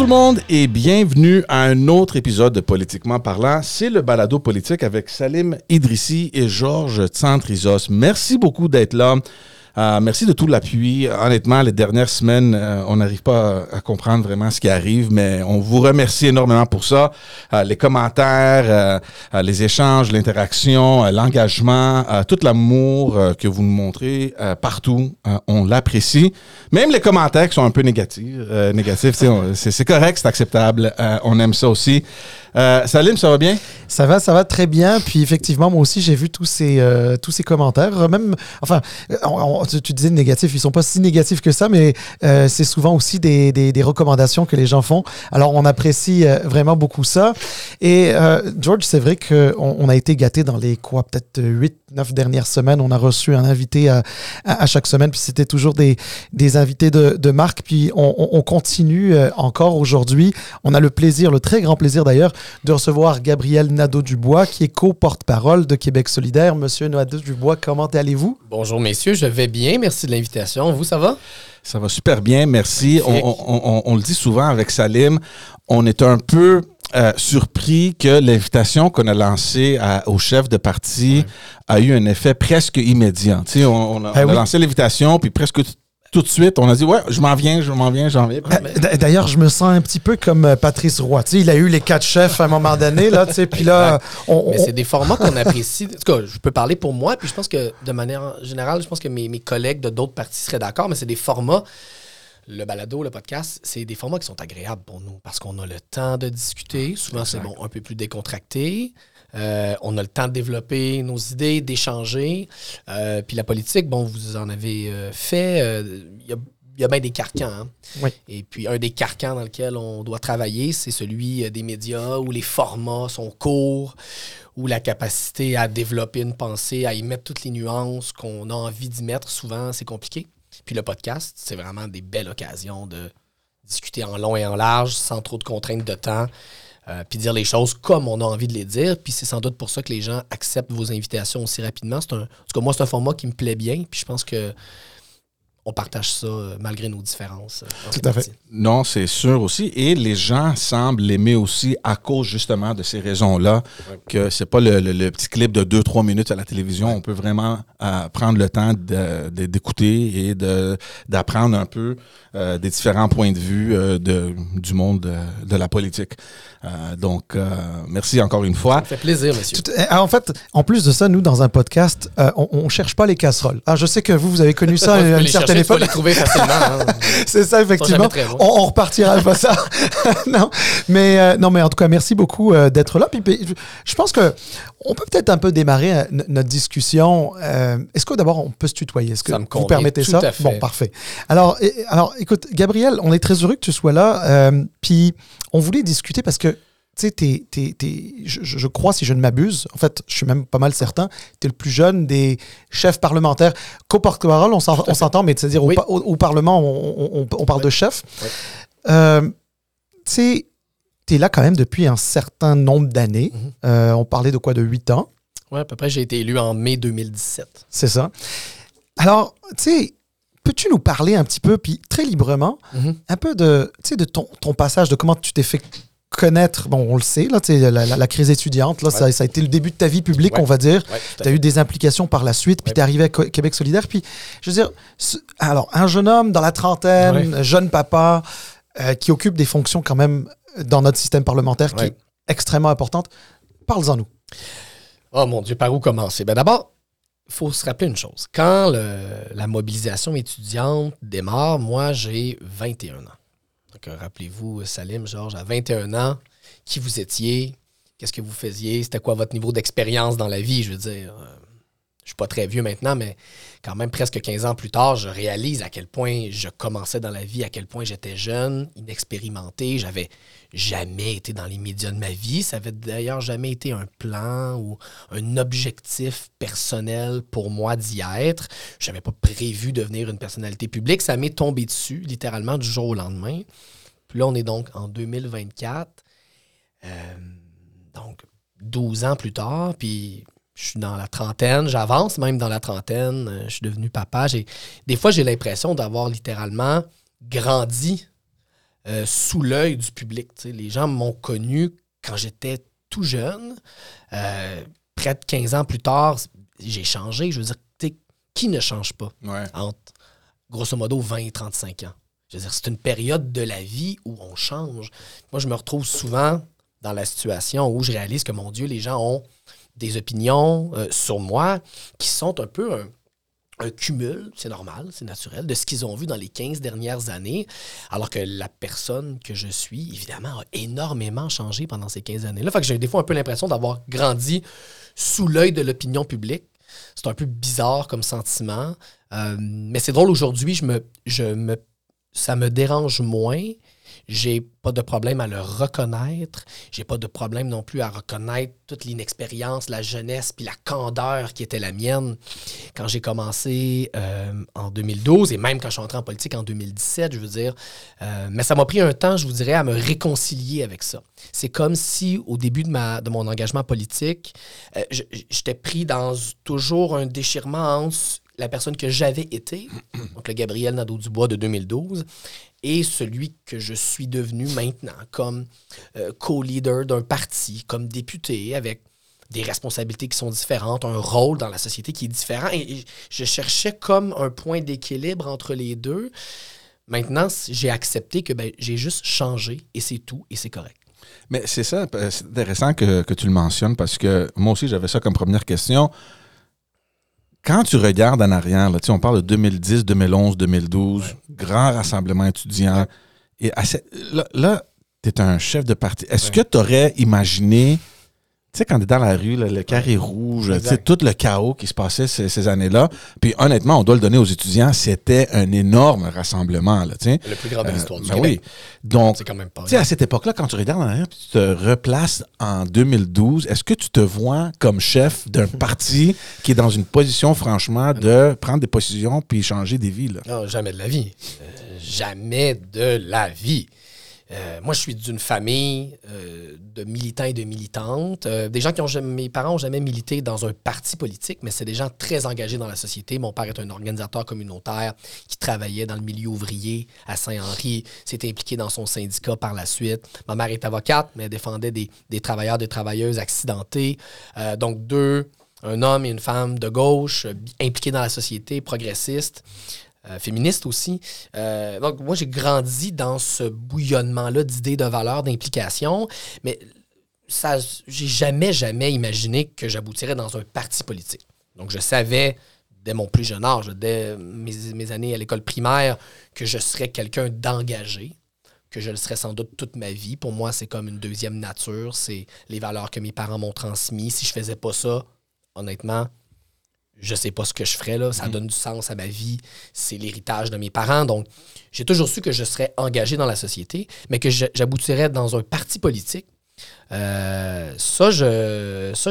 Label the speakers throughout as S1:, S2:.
S1: tout le monde et bienvenue à un autre épisode de Politiquement parlant. C'est le balado politique avec Salim Idrissi et Georges Tsantrizos. Merci beaucoup d'être là. Euh, merci de tout l'appui. Honnêtement, les dernières semaines, euh, on n'arrive pas à, comprendre vraiment ce qui arrive, mais on vous remercie énormément pour ça. Euh, les commentaires, les échanges, l'interaction, l'engagement, tout l'amour que vous nous montrez partout, on l'apprécie. Même les commentaires qui sont un peu négatifs, négatifs c'est correct, c'est acceptable. on aime ça aussi. Euh, Salim, ça va bien?
S2: Ça va, ça va très bien. Puis effectivement, moi aussi, j'ai vu tous ces, euh, tous ces commentaires. Même, enfin, tu, disais négatifs, ils sont pas si négatifs que ça, mais euh, c'est souvent aussi des, des, recommandations que les gens font. Alors, on apprécie vraiment beaucoup ça. Et George, c'est vrai qu'on on a été gâtés dans les quoi, peut-être 8, 9 dernières semaines. On a reçu un invité à, à, chaque semaine, puis c'était toujours des, des invités de, de marque. Puis on, on continue encore aujourd'hui. On a le plaisir, le très grand plaisir d'ailleurs, de recevoir Gabriel Nadeau-Dubois, qui est co-porte-parole de Québec solidaire. Monsieur Nadeau-Dubois, comment allez-vous?
S3: Bonjour, messieurs, je vais bien. Merci de l'invitation. Vous, ça va?
S1: Ça va super bien, merci. On, le dit souvent avec Salim, on est un peu euh, surpris que l'invitation qu'on a lancée au chef de parti a eu un effet presque immédiat. on, a, ben lancé l'invitation, puis presque tout de suite, on a dit, ouais, je m'en viens, je m'en viens, j'en viens.
S2: Ben, d'ailleurs, je me sens un petit peu comme euh, Patrice Roy. il a eu les quatre chefs à un moment donné, là, puis là,
S3: Mais c'est des formats qu'on apprécie. En tout cas, je peux parler pour moi, puis je pense que de manière générale, je pense que mes, mes collègues de d'autres partis seraient d'accord, mais c'est des formats le balado, le podcast, c'est des formats qui sont agréables pour nous parce qu'on a le temps de discuter. Souvent, c'est bon, un peu plus décontracté. Euh, on a le temps de développer nos idées, d'échanger. Euh, puis la politique, bon, vous en avez euh, fait. Il y a il y a bien des carcans. Hein. Et puis, un des carcans dans lequel on doit travailler, c'est celui des médias où les formats sont courts, où la capacité à développer une pensée, à y mettre toutes les nuances qu'on a envie d'y mettre, souvent, c'est compliqué. Puis le podcast, c'est vraiment des belles occasions de discuter en long et en large, sans trop de contraintes de temps. Euh, puis dire les choses comme on a envie de les dire. Puis c'est sans doute pour ça que les gens acceptent vos invitations aussi rapidement. En tout cas, moi, c'est un format qui me plaît bien. Puis je pense que on partage ça euh, malgré nos différences.
S2: Euh, Tout à fait.
S1: Non, c'est sûr aussi. Et les gens semblent l'aimer aussi à cause justement de ces raisons-là, que c'est pas le, petit clip de 2-3 minutes à la télévision. On peut vraiment euh, prendre le temps d'écouter et d'apprendre un peu des différents points de vue de, du monde de, la politique. donc, merci encore une fois.
S3: Ça fait plaisir, monsieur.
S2: en fait, en plus de ça, nous, dans un podcast, on, ne cherche pas les casseroles. Alors, je sais que vous, vous avez connu ça à une certaine
S3: téléphone. les trouver facilement. Hein.
S2: c'est ça, effectivement. On, repartira pas ça. non, mais, euh, non, mais en tout cas, merci beaucoup euh, d'être là. Puis, je pense que on peut peut-être un peu démarrer euh, notre discussion. Est-ce que d'abord, on peut se tutoyer? Est-ce que vous permettez ça? Bon, parfait. Alors, alors, écoute, Gabriel, on est très heureux que tu sois là. puis, on voulait discuter parce que tu sais, je, crois, si je ne m'abuse, en fait, je suis même pas mal certain, tu es le plus jeune des chefs parlementaires. Co-porte-parole, on s'entend, mais c'est-à-dire au, Parlement, on, parle de chef. Euh, tu sais, tu es là quand même depuis un certain nombre d'années. Mhm. Euh, on parlait de quoi, de 8 ans?
S3: Oui, à peu près, j'ai été élu en mai 2017.
S2: C'est ça. Alors, tu sais, peux-tu nous parler un petit peu, puis très librement, mhm. un peu de, de ton, ton passage, de comment tu t'es fait connaître, bon, on le sait, là, la, la, crise étudiante, là, ça, a été le début de ta vie publique, on va dire. tu as eu des implications par la suite, puis tu es arrivé à Québec solidaire. Puis, je veux dire, alors, un jeune homme dans la trentaine, jeune papa, euh, qui occupe des fonctions quand même dans notre système parlementaire qui est extrêmement importante. Parle-en nous.
S3: Oh mon Dieu, par où commencer? Ben d'abord, il faut se rappeler une chose. Quand la mobilisation étudiante démarre, moi, j'ai 21 ans rappelez-vous, Salim, Georges, à 21 ans, qui vous étiez, qu'est-ce que vous faisiez, c'était quoi votre niveau d'expérience dans la vie, je veux dire. Euh, je suis pas très vieux maintenant, mais quand même presque 15 ans plus tard, je réalise à quel point je commençais dans la vie, à quel point j'étais jeune, inexpérimenté, j'avais jamais été dans les médias de ma vie, ça avait d'ailleurs jamais été un plan ou un objectif personnel pour moi d'y être. Je n'avais pas prévu devenir une personnalité publique, ça m'est tombé dessus littéralement du jour au lendemain. Puis là, on est donc en 2024. Euh, donc, 12 ans plus tard, puis je suis dans la trentaine, j'avance même dans la trentaine, euh, je suis devenu papa. Des fois, j'ai l'impression d'avoir littéralement grandi sous l'œil du public. Les gens m'ont connu quand j'étais tout jeune. près de 15 ans plus tard, j'ai changé. Je veux dire, qui ne change pas entre, grosso modo, 20 et 35 ans? Je veux dire, c'est une période de la vie où on change. Moi, je me retrouve souvent dans la situation où je réalise que, mon Dieu, les gens ont des opinions euh, sur moi qui sont un peu un, cumul, c'est normal, c'est naturel, de ce qu'ils ont vu dans les 15 dernières années, alors que la personne que je suis, évidemment, a énormément changé pendant ces 15 années-là. Fait que j'ai des fois un peu l'impression d'avoir grandi sous l'œil de l'opinion publique. C'est un peu bizarre comme sentiment. Euh, mais c'est drôle, aujourd'hui, je me, je me, ça me dérange moins j'ai pas de problème à le reconnaître. J'ai pas de problème non plus à reconnaître toute l'inexpérience, la jeunesse, puis la candeur qui était la mienne quand j'ai commencé euh, en 2012 et même quand je suis entré en politique en 2017, je veux dire. Euh, mais ça m'a pris un temps, je vous dirais, à me réconcilier avec ça. C'est comme si au début de, ma, de mon engagement politique, euh, j'étais pris dans toujours un déchirement entre la personne que j'avais été, donc le Gabriel Nadeau-Dubois de 2012, et celui que je suis devenu maintenant comme euh, co-leader d'un parti, comme député, avec des responsabilités qui sont différentes, un rôle dans la société qui est différent. Et, je cherchais comme un point d'équilibre entre les deux. Maintenant, j'ai accepté que ben, j'ai juste changé et c'est tout et c'est correct.
S1: Mais c'est ça, euh, c'est intéressant que, que, tu le mentionnes parce que moi aussi, j'avais ça comme première question quand tu regardes en arrière, là, on parle de 2010, 2011, 2012, grand rassemblement étudiant. Et là, tu es un chef de parti. Est-ce que tu aurais imaginé tu sais, quand tu es dans la rue, le carré rouge, tu sais, tout le chaos qui se passait ces, années-là. Puis honnêtement, on doit le donner aux étudiants, c'était un énorme rassemblement. Là,
S3: le plus grand de euh, l'histoire du ben
S1: Oui. Donc, c'est quand même pas. Tu sais, à cette époque-là, quand tu regardes en arrière, tu te replaces en 2012, est-ce que tu te vois comme chef d'un parti qui est dans une position, franchement, de prendre des positions puis changer des vies? Là?
S3: Non, jamais de la vie. Euh, jamais de la vie. Euh, moi, je suis d'une famille euh, de militants et de militantes. Euh, des gens qui ont mes parents n'ont jamais milité dans un parti politique, mais c'est des gens très engagés dans la société. Mon père est un organisateur communautaire qui travaillait dans le milieu ouvrier à Saint-Henri, s'est impliqué dans son syndicat par la suite. Ma mère est avocate, mais elle défendait des, des travailleurs, des travailleuses accidentés. donc, deux, un homme et une femme de gauche impliqués dans la société, progressistes. Euh, féministe aussi. Euh, donc, moi, j'ai grandi dans ce bouillonnement-là d'idées, de valeurs, d'implication, mais ça, j'ai jamais, jamais imaginé que j'aboutirais dans un parti politique. Donc, je savais dès mon plus jeune âge, dès mes, années à l'école primaire, que je serais quelqu'un d'engagé, que je le serais sans doute toute ma vie. Pour moi, c'est comme une deuxième nature, c'est les valeurs que mes parents m'ont transmises. Si je faisais pas ça, honnêtement, je sais pas ce que je ferais là, ça mhm. donne du sens à ma vie, c'est l'héritage de mes parents. Donc, j'ai toujours su que je serais engagé dans la société, mais que j'aboutirais dans un parti politique. Euh, ça, je, ça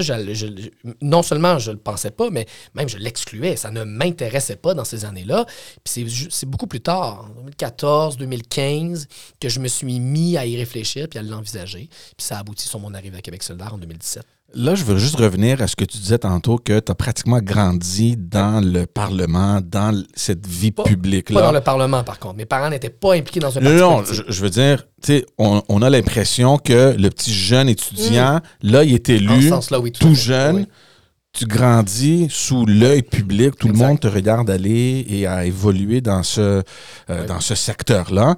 S3: non seulement je le pensais pas, mais même je l'excluais. Ça ne m'intéressait pas dans ces années-là. Puis c'est beaucoup plus tard, en 2014, 2015, que je me suis mis à y réfléchir puis à l'envisager. Puis ça a abouti sur mon arrivée à Québec solidaire en 2017.
S1: Là, je veux juste revenir à ce que tu disais tantôt, que tu as pratiquement grandi dans le Parlement, dans cette vie publique-là.
S3: Pas dans le Parlement, par contre. Mes parents n'étaient pas impliqués dans un
S1: parti Non, non, je, veux dire, tu sais, on, a l'impression que le petit jeune étudiant, mm. là, il est élu, tout, jeune. Tu grandis sous l'œil public, tout le monde te regarde aller et à évoluer dans ce, euh, dans ce secteur-là.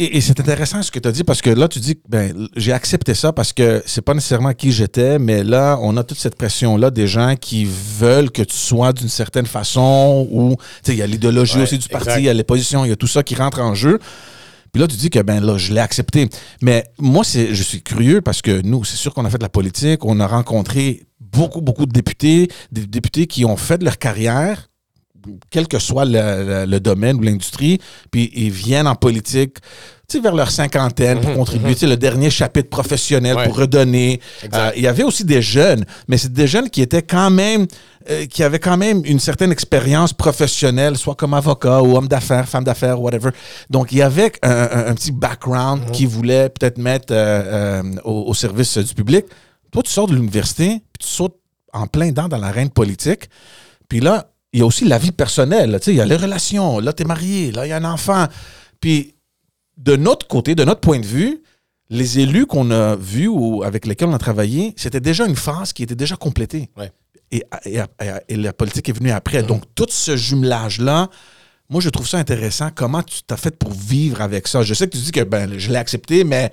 S1: Et, c'est intéressant ce que tu as dit parce que là, tu dis que ben, j'ai accepté ça parce que c'est pas nécessairement qui j'étais, mais là, on a toute cette pression-là des gens qui veulent que tu sois d'une certaine façon ou il y a l'idéologie aussi du parti, il y a les positions, il y a tout ça qui rentre en jeu. Puis là, tu dis que ben là, je l'ai accepté. Mais moi, c'est, je suis curieux parce que nous, c'est sûr qu'on a fait de la politique, on a rencontré beaucoup, beaucoup de députés, des députés qui ont fait de leur carrière quel que soit le, domaine ou l'industrie, puis ils viennent en politique vers leur cinquantaine pour mhm, contribuer, mhm. le dernier chapitre professionnel pour redonner. Euh, il y avait aussi des jeunes, mais c'est des jeunes qui étaient quand même, euh, qui avaient quand même une certaine expérience professionnelle, soit comme avocat ou homme d'affaires, femme d'affaires, whatever. Donc, il y avait un, petit background mhm. qui voulait peut-être mettre euh, au, service du public. Toi, tu sors de l'université, puis tu sautes en plein dent dans l'arène politique. Puis là, il y a aussi la vie personnelle. Il y a les relations. Là, tu es marié. Là, il y a un enfant. Puis de notre côté, de notre point de vue, les élus qu'on a vus ou avec lesquels on a travaillé, c'était déjà une phase qui était déjà complétée. Et, et, la politique est venue après. Donc, tout ce jumelage-là, moi, je trouve ça intéressant. Comment tu t'as fait pour vivre avec ça? Je sais que tu dis que ben, je l'ai accepté, mais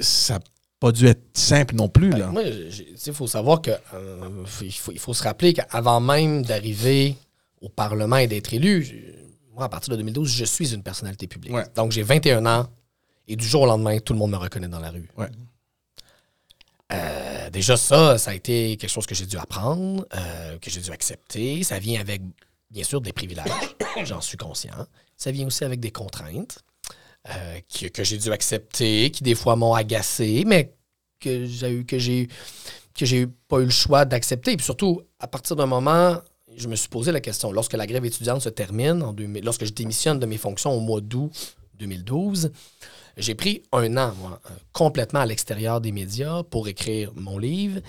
S1: ça n'a pas dû être simple non plus. Ben,
S3: là. il faut savoir que euh, il, faut, se rappeler qu'avant même d'arriver au Parlement et d'être élu, moi, à partir de 2012, je suis une personnalité publique. Donc, j'ai 21 ans et du jour au lendemain, tout le monde me reconnaît dans la rue. Euh, déjà, ça, ça a été quelque chose que j'ai dû apprendre, euh, que j'ai dû accepter. Ça vient avec bien sûr des privilèges, j'en suis conscient. Ça vient aussi avec des contraintes euh, que, j'ai dû accepter, qui des fois m'ont agacé, mais que j'ai eu que j'ai que j'ai pas eu le choix d'accepter. Puis surtout, à partir d'un moment, je me suis posé la question, lorsque la grève étudiante se termine, en lorsque je démissionne de mes fonctions au mois d'août 2012, j'ai pris un an, moi, complètement à l'extérieur des médias pour écrire mon livre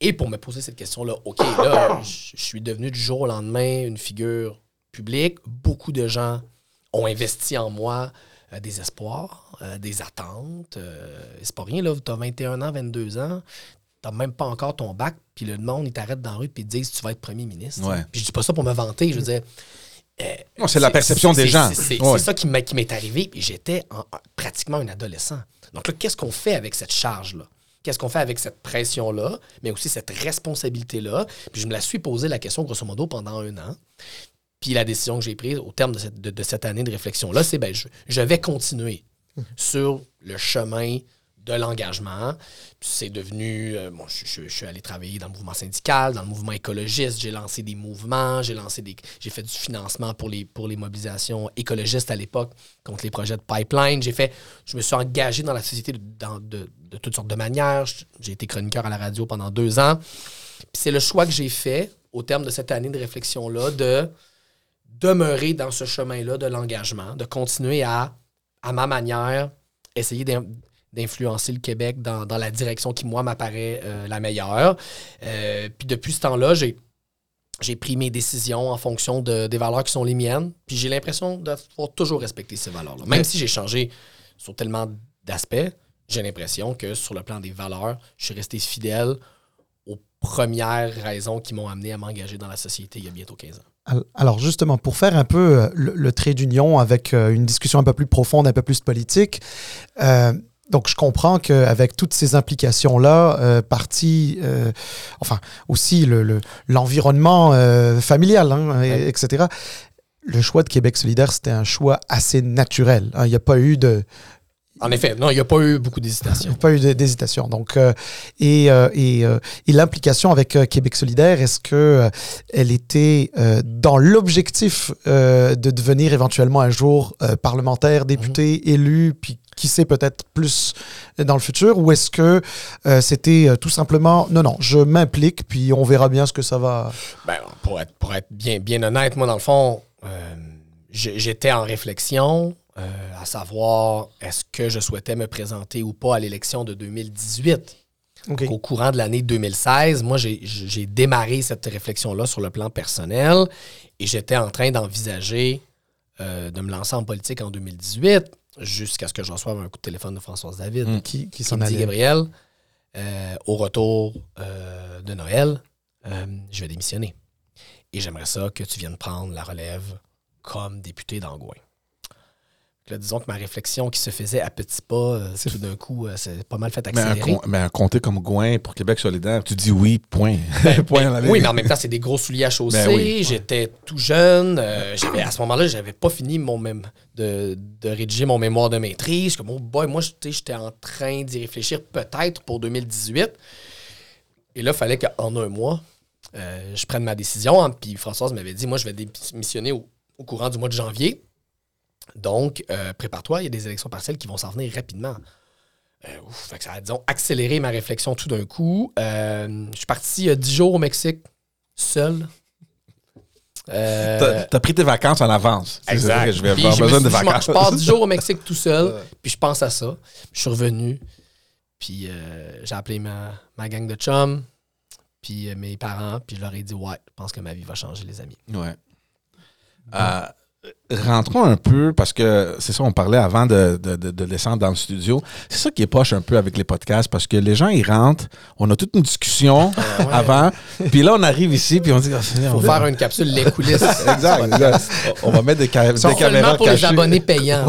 S3: et pour me poser cette question-là, OK, là, je suis devenu du jour au lendemain une figure publique. Beaucoup de gens ont investi en moi euh, des espoirs, euh, des attentes. Euh, c'est pas rien, là. Tu as 21 ans, 22 ans. Tu même pas encore ton bac, puis le monde, il t'arrête dans la rue, puis ils te disent tu vas être premier ministre. Puis je dis pas ça pour me vanter, je veux dire.
S1: non, c'est la perception des gens.
S3: C'est ça qui m'est arrivé, puis j'étais pratiquement un adolescent. Donc là, qu'est-ce qu'on fait avec cette charge-là? Qu'est-ce qu'on fait avec cette pression-là, mais aussi cette responsabilité-là? Puis je me la suis posé la question, grosso modo, pendant un an. Puis la décision que j'ai prise au terme de cette, de, cette année de réflexion-là, c'est ben, je, vais continuer sur le chemin de l'engagement. C'est devenu. Euh, bon, je, suis allé travailler dans le mouvement syndical, dans le mouvement écologiste. J'ai lancé des mouvements, j'ai lancé des. J'ai fait du financement pour les, pour les mobilisations écologistes à l'époque contre les projets de pipeline. J'ai fait. Je me suis engagé dans la société de, de toutes sortes de manières. J'ai été chroniqueur à la radio pendant deux ans. c'est le choix que j'ai fait au terme de cette année de réflexion-là de demeurer dans ce chemin-là de l'engagement, de continuer à, à ma manière, essayer d'influencer le Québec dans, la direction qui, moi, m'apparaît euh, la meilleure. Euh, puis depuis ce temps-là, j'ai, j'ai pris mes décisions en fonction de, des valeurs qui sont les miennes. Puis j'ai l'impression de toujours respecter ces valeurs-là. Même si j'ai changé sur tellement d'aspects, j'ai l'impression que sur le plan des valeurs, je suis resté fidèle aux premières raisons qui m'ont amené à m'engager dans la société il y a bientôt 15 ans.
S2: Alors justement, pour faire un peu euh, le, trait d'union avec euh, une discussion un peu plus profonde, un peu plus politique, euh, donc je comprends qu'avec toutes ces implications-là, partie, enfin aussi l'environnement le, familial, hein, etc., le choix de Québec solidaire, c'était un choix assez naturel. Hein. Il n'y a pas eu de,
S3: en effet, non, il n'y a pas eu beaucoup d'hésitation.
S2: Pas eu d'hésitation. Donc, euh, et, euh, et, euh, et l'implication avec Québec solidaire, est-ce que elle était dans l'objectif de devenir éventuellement un jour parlementaire, député, mhm. élu, puis qui sait peut-être plus dans le futur, ou est-ce que c'était tout simplement non, non, je m'implique, puis on verra bien ce que ça va.
S3: Ben, pour être, pour être bien, bien honnête, moi, dans le fond, j'étais en réflexion. Euh, à savoir est-ce que je souhaitais me présenter ou pas à l'élection de 2018. Au courant de l'année 2016, moi, j'ai démarré cette réflexion-là sur le plan personnel et j'étais en train d'envisager euh, de me lancer en politique en 2018 jusqu'à ce que je reçoive un coup de téléphone de Françoise David
S2: hmm. qui, qui, s'en
S3: dit Gabriel, euh, au retour de Noël, je vais démissionner. Et j'aimerais ça que tu viennes prendre la relève comme député d'Angouin disons que ma réflexion qui se faisait à petits pas, euh, tout d'un coup, euh, c'est pas mal fait accélérer.
S1: Mais un, comté comme Gouin pour Québec solidaire, tu dis oui, point.
S3: Ben, ben oui, mais en même temps, c'est des gros souliers à chausser. Ben j'étais tout jeune. Euh, à ce moment-là, j'avais pas fini mon même de, de, rédiger mon mémoire de maîtrise. Comme, oh boy, moi, j'étais en train d'y réfléchir peut-être pour 2018. Et là, il fallait qu'en un mois, je prenne ma décision. Puis Françoise m'avait dit, moi, je vais démissionner au courant du mois de janvier. Donc, euh, prépare-toi, il y a des élections partielles qui vont s'en venir rapidement. Euh, ça a, disons, accéléré ma réflexion tout d'un coup. Euh, je suis parti dix jours au Mexique, seul.
S1: T'as as pris tes vacances en avance.
S3: Exact. je vais avoir besoin de vacances. Je pars dix jours au Mexique tout seul, puis je pense à ça. Je suis revenu, puis j'ai appelé ma, ma, gang de chums, puis mes parents, puis je leur ai dit Ouais, je pense que ma vie va changer, les amis.
S1: Ouais rentrons un peu, parce que c'est ça, on parlait avant de, de, de, descendre dans le studio. C'est ça qui est poche un peu avec les podcasts, parce que les gens, ils rentrent, on a toute une discussion ah avant, puis là, on arrive ici, puis on dit...
S3: Il faut faire une capsule les coulisses.
S1: exact, On va mettre des, des caméras
S3: pour les abonnés payants.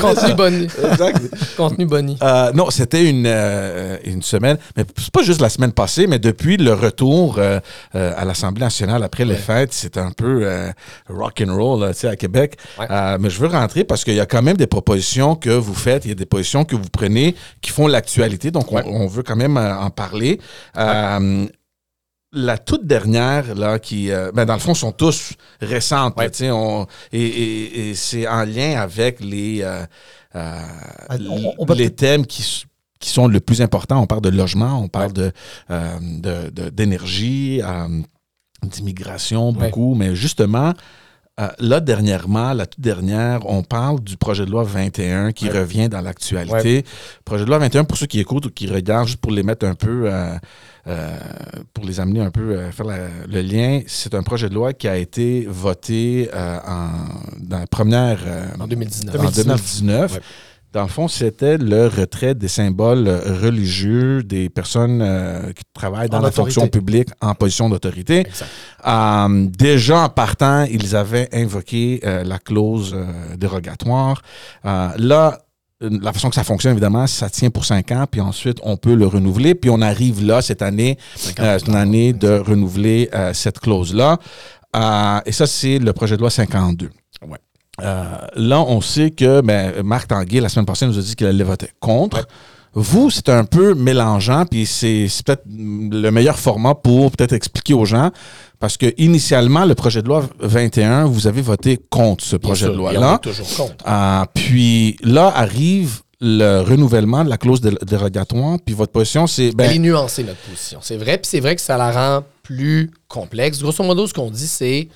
S3: Contenu boni. Exact. Contenu boni.
S1: Euh, non, c'était une, euh, une semaine, mais c'est pas juste la semaine passée, mais depuis le retour euh, à l'Assemblée nationale après les fêtes, c'est un peu rock and roll à Québec. Euh, mais je veux rentrer parce qu'il y a quand même des propositions que vous faites, il y a des positions que vous prenez qui font l'actualité. Donc, on, veut quand même euh, en parler. Euh, la toute dernière, là, qui, ben, dans le fond, sont tous récentes. et, c'est en lien avec les, les thèmes qui, qui sont le plus importants. On parle de logement, on parle de, d'énergie, d'immigration, beaucoup. Mais justement, euh, là, dernièrement, la toute dernière, on parle du projet de loi 21 qui revient dans l'actualité. Projet de loi 21, pour ceux qui écoutent ou qui regardent, juste pour les mettre un peu, euh, euh, pour les amener un peu à faire le lien, c'est un projet de loi qui a été voté en, dans la première...
S3: en 2019.
S1: En 2019. Dans le fond, c'était le retrait des symboles religieux des personnes euh, qui travaillent dans la fonction publique en position d'autorité. Euh, déjà en partant, ils avaient invoqué euh, la clause dérogatoire. là, la façon que ça fonctionne, évidemment, ça tient pour cinq ans, puis ensuite, on peut le renouveler. Puis on arrive là, cette année, c'est une année de renouveler cette clause-là. et ça, c'est le projet de loi 52. Euh, là, on sait que ben, Marc Tanguay, la semaine passée, nous a dit qu'il allait voter contre. Vous, c'est un peu mélangeant, puis c'est peut-être le meilleur format pour peut-être expliquer aux gens, parce que initialement, le projet de loi 21, vous avez voté contre ce projet de loi-là.
S3: toujours contre.
S1: Euh, puis là arrive le renouvellement de la clause dérogatoire, puis votre position, c'est...
S3: Ben, Elle est nuancée, notre position. C'est vrai, puis c'est vrai que ça la rend plus complexe. Grosso modo, ce qu'on dit, c'est...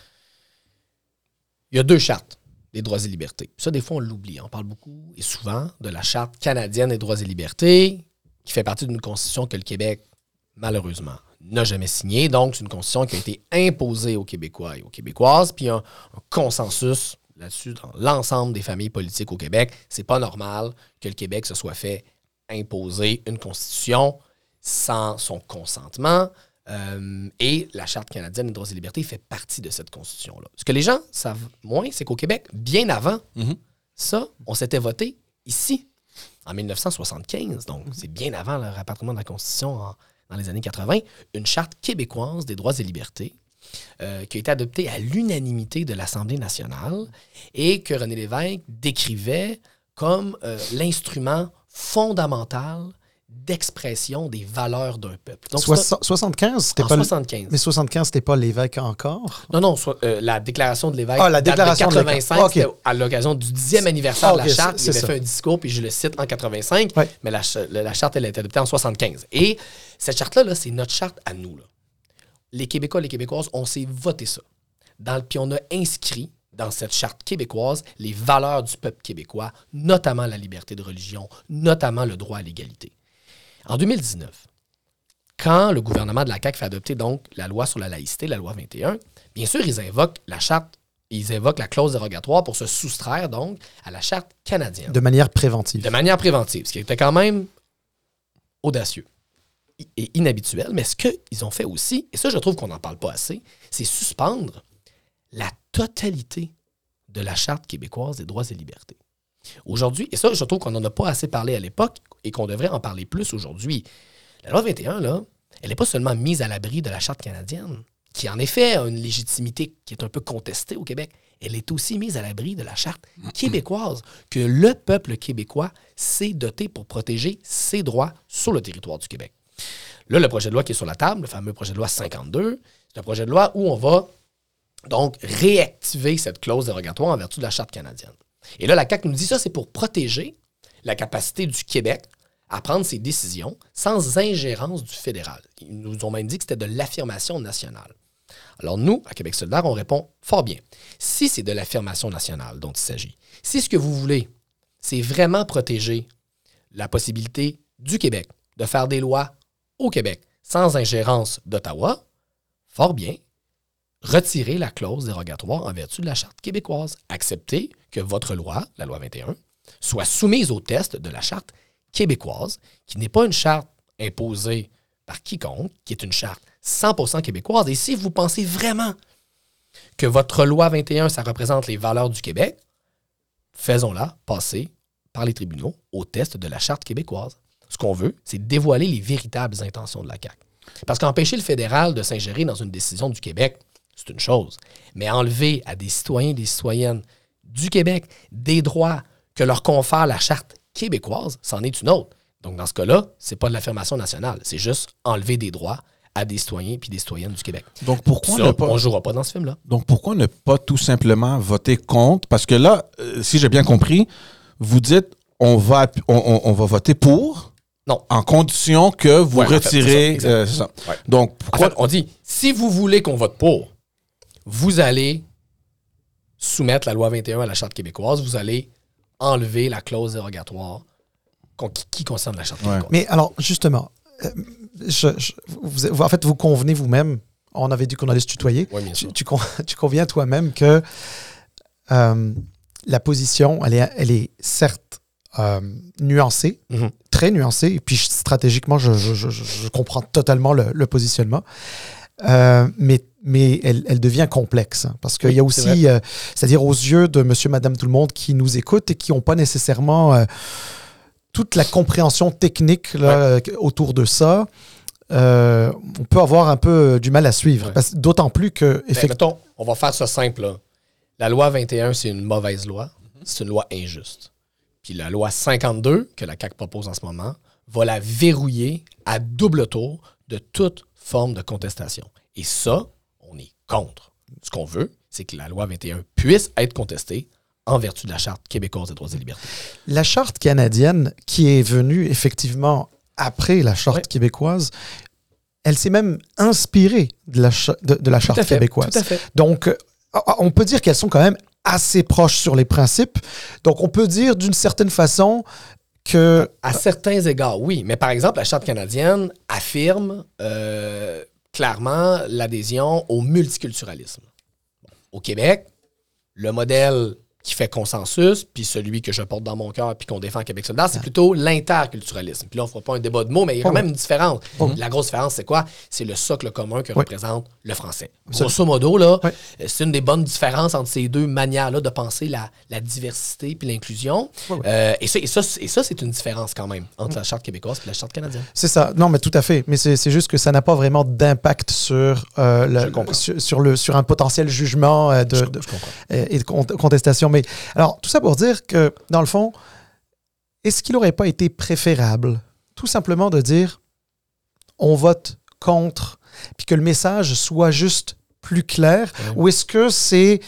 S3: Il y a deux chartes les droits et libertés. Ça, des fois, on l'oublie. On parle beaucoup et souvent de la Charte canadienne des droits et libertés, qui fait partie d'une constitution que le Québec, malheureusement, n'a jamais signée. Donc, c'est une constitution qui a été imposée aux Québécois et aux Québécoises, puis un, un consensus là-dessus dans l'ensemble des familles politiques au Québec. C'est pas normal que le Québec se soit fait imposer une constitution sans son consentement. Euh, et la Charte canadienne des droits et libertés fait partie de cette constitution-là. Ce que les gens savent moins, c'est qu'au Québec, bien avant mhm. ça, on s'était voté ici, en 1975, donc c'est bien avant le rapatriement de la Constitution dans les années 80, une Charte québécoise des droits et libertés euh, qui a été adoptée à l'unanimité de l'Assemblée nationale et que René Lévesque décrivait comme euh, l'instrument fondamental d'expression des valeurs d'un peuple.
S2: Donc, 75, c'était pas
S3: 75.
S2: Mais 75, c'était pas l'évêque encore?
S3: Non, non, euh, la déclaration de l'évêque ah, la déclaration de 85, c'était à l'occasion du dixième anniversaire de la charte. Il avait fait un discours, puis je le cite en 85, mais la, charte, elle a été adoptée en 75. Et cette charte-là, c'est notre charte à nous. Les Québécois, les Québécoises, on s'est voté ça. Dans, puis on a inscrit dans cette charte québécoise les valeurs du peuple québécois, notamment la liberté de religion, notamment le droit à l'égalité. En 2019, quand le gouvernement de la CAQ fait adopter donc la loi sur la laïcité, la loi 21, bien sûr, ils invoquent la charte, ils invoquent la clause dérogatoire pour se soustraire donc à la charte canadienne.
S2: De manière préventive.
S3: De manière préventive, ce qui était quand même audacieux et inhabituel. Mais ce qu'ils ont fait aussi, et ça je trouve qu'on n'en parle pas assez, c'est suspendre la totalité de la charte québécoise des droits et libertés. Aujourd'hui, et ça, je trouve qu'on n'en a pas assez parlé à l'époque et qu'on devrait en parler plus aujourd'hui. La loi 21, là, elle n'est pas seulement mise à l'abri de la Charte canadienne, qui en effet a une légitimité qui est un peu contestée au Québec. Elle est aussi mise à l'abri de la Charte québécoise, que le peuple québécois s'est doté pour protéger ses droits sur le territoire du Québec. Là, le projet de loi qui est sur la table, le fameux projet de loi 52, c'est un projet de loi où on va donc réactiver cette clause dérogatoire en vertu de la Charte canadienne. Et là, la CAQ nous dit ça, c'est pour protéger la capacité du Québec à prendre ses décisions sans ingérence du fédéral. Ils nous ont même dit que c'était de l'affirmation nationale. Alors nous, à Québec solidaire, on répond fort bien. Si c'est de l'affirmation nationale dont il s'agit, si ce que vous voulez, c'est vraiment protéger la possibilité du Québec de faire des lois au Québec sans ingérence d'Ottawa, fort bien, retirer la clause dérogatoire en vertu de la Charte québécoise. Accepter que votre loi, la loi 21, soit soumise au test de la Charte québécoise, qui n'est pas une charte imposée par quiconque, qui est une charte 100% québécoise. Et si vous pensez vraiment que votre loi 21, ça représente les valeurs du Québec, faisons-la passer par les tribunaux au test de la charte québécoise. Ce qu'on veut, c'est dévoiler les véritables intentions de la CAQ. Parce qu'empêcher le fédéral de s'ingérer dans une décision du Québec, c'est une chose. Mais enlever à des citoyens et des citoyennes du Québec des droits que leur confère la charte québécoise, c'en est une autre. Donc, dans ce cas-là, c'est pas de l'affirmation nationale, c'est juste enlever des droits à des citoyens puis des citoyennes du Québec.
S1: Donc, pourquoi ne pas...
S3: On jouera pas dans ce film-là.
S1: Donc, pourquoi ne pas tout simplement voter contre? Parce que là, euh, si j'ai bien compris, vous dites on va, on, va voter pour.
S3: Non.
S1: En condition que vous retirez. Euh, ça. Donc,
S3: pourquoi. on dit si vous voulez qu'on vote pour, vous allez soumettre la loi 21 à la Charte québécoise, vous allez enlever la clause dérogatoire qui, concerne la Charte québécoise.
S2: Mais alors, justement, euh, vous, en fait, vous convenez vous-même, on avait dit qu'on allait se tutoyer, tu, tu, conviens toi-même que euh, la position, elle est, elle est certes euh, nuancée, mhm. très nuancée, et puis stratégiquement, je, je comprends totalement le, le positionnement. Euh, mais, mais elle, elle, devient complexe. Hein, parce qu'il y a aussi, euh, c'est-à-dire aux yeux de monsieur, madame, tout le monde qui nous écoute et qui n'ont pas nécessairement euh, toute la compréhension technique là, autour de ça, on peut avoir un peu du mal à suivre. D'autant plus que.
S3: Ben, effectivement, on va faire ça simple. La loi 21, c'est une mauvaise loi. C'est une loi injuste. Puis la loi 52, que la CAQ propose en ce moment, va la verrouiller à double tour de toute forme de contestation. Et ça, contre. Ce qu'on veut, c'est que la loi 21 puisse être contestée en vertu de la Charte québécoise des droits et libertés.
S2: La Charte canadienne, qui est venue effectivement après la Charte québécoise, elle s'est même inspirée de la, de, la Charte québécoise.
S3: Tout à fait.
S2: Donc, euh, on peut dire qu'elles sont quand même assez proches sur les principes. Donc, on peut dire d'une certaine façon, que...
S3: À certains égards, oui. Mais par exemple, la Charte canadienne affirme euh, clairement l'adhésion au multiculturalisme. Au Québec, le modèle qui fait consensus, puis celui que je porte dans mon cœur, puis qu'on défend à Québec solidaire, c'est plutôt l'interculturalisme. Puis là, on ne fera pas un débat de mots, mais il y a quand même une différence. La grosse différence, c'est quoi? C'est le socle commun que représente le français. Grosso modo, là, c'est une des bonnes différences entre ces deux manières-là de penser la, la diversité puis l'inclusion. Euh, et ça, et ça, c'est une différence quand même entre la Charte québécoise et la Charte canadienne.
S2: C'est ça. Non, mais tout à fait. Mais c'est juste que ça n'a pas vraiment d'impact sur, euh, sur, le, sur un potentiel jugement euh, de, et de contestation mais alors, tout ça pour dire que, dans le fond, est-ce qu'il n'aurait pas été préférable, tout simplement, de dire on vote contre, puis que le message soit juste plus clair, ou est-ce que c'est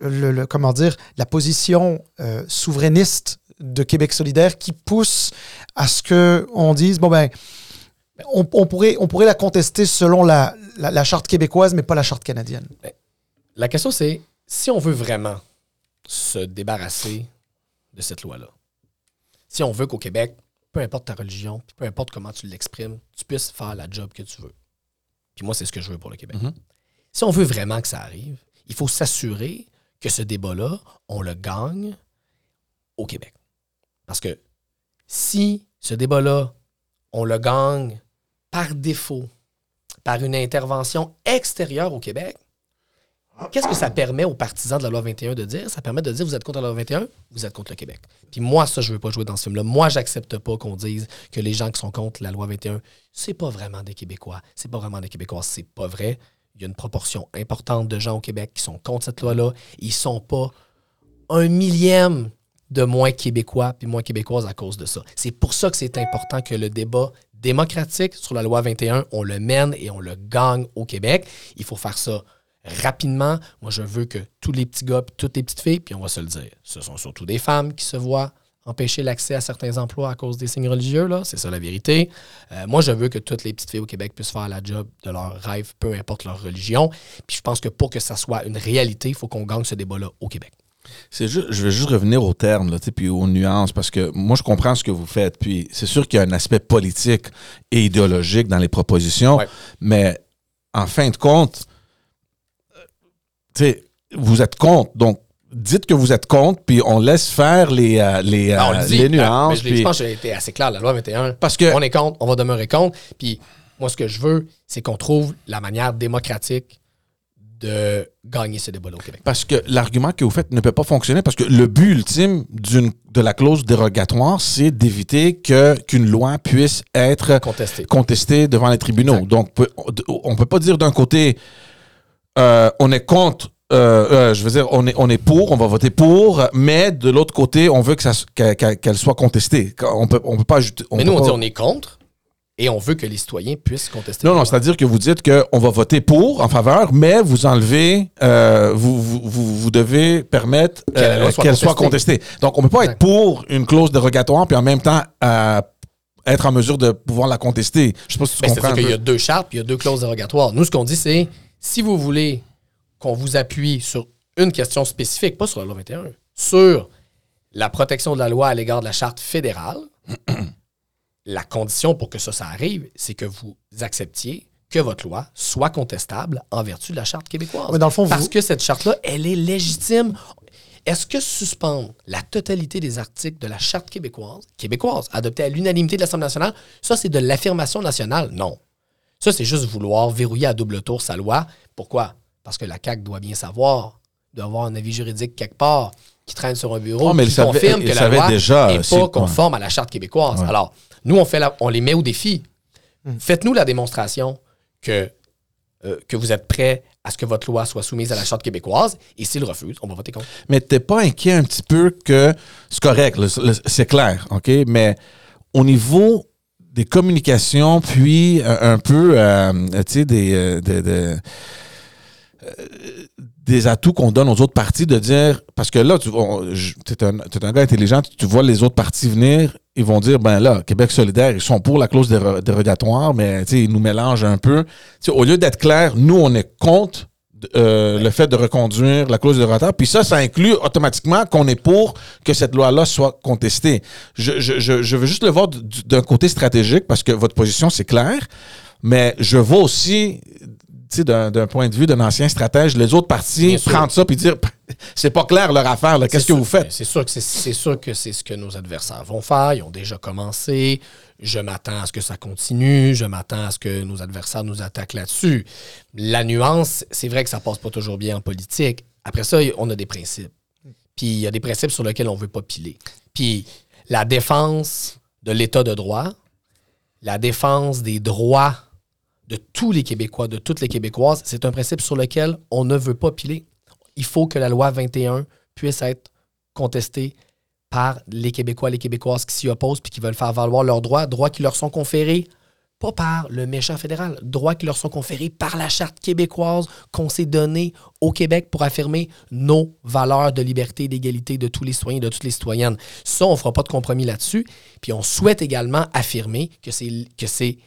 S2: le, comment dire la position euh, souverainiste de Québec solidaire qui pousse à ce que on dise bon ben on, pourrait, on pourrait la contester selon la, la, charte québécoise, mais pas la charte canadienne? Ben,
S3: la question, c'est si on veut vraiment se débarrasser de cette loi-là. Si on veut qu'au Québec, peu importe ta religion, peu importe comment tu l'exprimes, tu puisses faire la job que tu veux. Puis moi, c'est ce que je veux pour le Québec. Mm-hmm. Si on veut vraiment que ça arrive, il faut s'assurer que ce débat-là, on le gagne au Québec. Parce que si ce débat-là, on le gagne par défaut, par une intervention extérieure au Québec, Qu'est-ce que ça permet aux partisans de la loi 21 de dire? Ça permet de dire vous êtes contre la loi 21, vous êtes contre le Québec. Puis moi, ça, je ne veux pas jouer dans ce film-là. Moi, j'accepte pas qu'on dise que les gens qui sont contre la loi 21, c'est pas vraiment des Québécois. C'est pas vraiment des Québécois. C'est pas vrai. Il y a une proportion importante de gens au Québec qui sont contre cette loi-là. Ils sont pas un millième de moins Québécois puis moins Québécoises à cause de ça. C'est pour ça que c'est important que le débat démocratique sur la loi 21, on le mène et on le gagne au Québec. Il faut faire ça rapidement. Moi, je veux que tous les petits gars, toutes les petites filles, puis on va se le dire, ce sont surtout des femmes qui se voient empêcher l'accès à certains emplois à cause des signes religieux, là, c'est ça la vérité. Euh, moi, je veux que toutes les petites filles au Québec puissent faire la job de leur rêve, peu importe leur religion. Puis je pense que pour que ça soit une réalité, il faut qu'on gagne ce débat-là au Québec.
S1: C'est juste, je vais juste revenir aux termes, là, puis aux nuances, parce que moi, je comprends ce que vous faites. Puis c'est sûr qu'il y a un aspect politique et idéologique dans les propositions, mais en fin de compte, vous êtes contre. Donc, dites que vous êtes contre, puis on laisse faire les, euh, les, les nuances.
S3: je,
S1: puis...
S3: pense que j'ai été assez clair, la loi 21. Parce que... On est contre, on va demeurer contre. Puis moi, ce que je veux, c'est qu'on trouve la manière démocratique de gagner ce débat-là au Québec.
S1: Parce que l'argument que vous faites ne peut pas fonctionner parce que le but ultime de la clause dérogatoire, c'est d'éviter que qu'une loi puisse être contestée, devant les tribunaux. Donc, on ne peut pas dire d'un côté, euh, on est contre euh, euh, je veux dire, on est, on est pour, on va voter pour, mais de l'autre côté, on veut que ça, qu'elle, soit contestée. On peut, on peut pas ajouter.
S3: mais nous, on dit on est contre, et on veut que les citoyens puissent contester.
S1: Non, non, c'est-à-dire que vous dites qu'on va voter pour, en faveur, mais vous enlevez, euh, vous, vous, vous, devez permettre qu'elle soit, contestée. Donc, on ne peut pas être pour une clause dérogatoire, puis en même temps être en mesure de pouvoir la contester. Je sais pas si tu ben, comprends.
S3: C'est-à-dire qu'il y a deux chartes, puis il y a deux clauses dérogatoires. Nous, ce qu'on dit, c'est si vous voulez qu'on vous appuie sur une question spécifique, pas sur la loi 21, sur la protection de la loi à l'égard de la charte fédérale, la condition pour que ça, ça arrive, c'est que vous acceptiez que votre loi soit contestable en vertu de la charte québécoise.
S2: dans le fond,
S3: Parce que cette charte-là, elle est légitime. Est-ce que suspendre la totalité des articles de la charte québécoise, québécoise, adoptée à l'unanimité de l'Assemblée nationale, ça, c'est de l'affirmation nationale? Non. Ça, c'est juste vouloir verrouiller à double tour sa loi. Pourquoi? Parce que la CAQ doit bien savoir, doit avoir un avis juridique quelque part qui traîne sur un bureau
S1: mais
S3: qui confirme que la loi
S1: n'est
S3: pas conforme à la charte québécoise. Alors, nous, on, fait on les met au défi. Hmm. Faites-nous la démonstration que, euh, que vous êtes prêts à ce que votre loi soit soumise à la charte québécoise. Et s'ils refusent, on va voter contre.
S1: Mais t'es pas inquiet un petit peu que c'est correct, c'est clair, OK? Mais au niveau des communications, puis euh, un peu, euh, tu sais, des, des atouts qu'on donne aux autres partis de dire parce que là tu es un, un, gars intelligent tu, vois les autres partis venir ils vont dire ben là Québec solidaire ils sont pour la clause dérogatoire mais ils nous mélangent un peu. Au lieu d'être clair nous on est contre euh, le fait de reconduire la clause dérogatoire puis ça ça inclut automatiquement qu'on est pour que cette loi là soit contestée je, je, je veux juste le voir d'un côté stratégique parce que votre position c'est clair mais je vois aussi d'un point de vue d'un ancien stratège, les autres partis prendre ça et dire c'est pas clair leur affaire, qu'est-ce que vous faites?
S3: C'est sûr que c'est sûr que c'est ce que nos adversaires vont faire. Ils ont déjà commencé. Je m'attends à ce que ça continue. Je m'attends à ce que nos adversaires nous attaquent là-dessus. La nuance, c'est vrai que ça passe pas toujours bien en politique. Après ça, on a des principes. Puis il y a des principes sur lesquels on veut pas piler. Puis la défense de l'état de droit, la défense des droits de tous les Québécois, de toutes les Québécoises, c'est un principe sur lequel on ne veut pas piler. Il faut que la loi 21 puisse être contestée par les Québécois les Québécoises qui s'y opposent puis qui veulent faire valoir leurs droits, droits qui leur sont conférés pas par le méchant fédéral, droits qui leur sont conférés par la charte québécoise qu'on s'est donnée au Québec pour affirmer nos valeurs de liberté d'égalité de tous les citoyens et de toutes les citoyennes. Ça, on ne fera pas de compromis là-dessus. Puis on souhaite également affirmer que c'est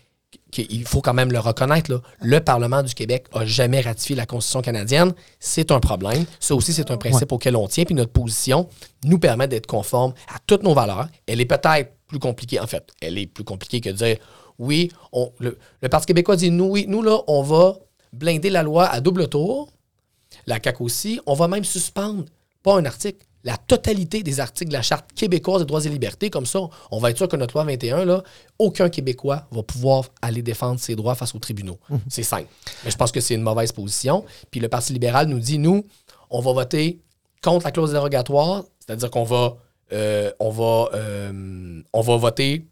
S3: il faut quand même le reconnaître, le Parlement du Québec n'a jamais ratifié la Constitution canadienne. C'est un problème. Ça aussi, c'est un principe auquel on tient. Puis notre position nous permet d'être conforme à toutes nos valeurs. Elle est peut-être plus compliquée. En fait, elle est plus compliquée que de dire oui, on, le, Parti québécois dit nous, oui, nous, là, on va blinder la loi à double tour. La CAQ aussi. On va même suspendre, pas un article, la totalité des articles de la Charte québécoise des droits et libertés. Comme ça, on va être sûr que notre loi 21, là, aucun Québécois va pouvoir aller défendre ses droits face aux tribunaux. Mhm. C'est simple. Mais je pense que c'est une mauvaise position. Puis le Parti libéral nous dit, nous, on va voter contre la clause dérogatoire, c'est-à-dire qu'on va, euh, on va, euh, on va voter,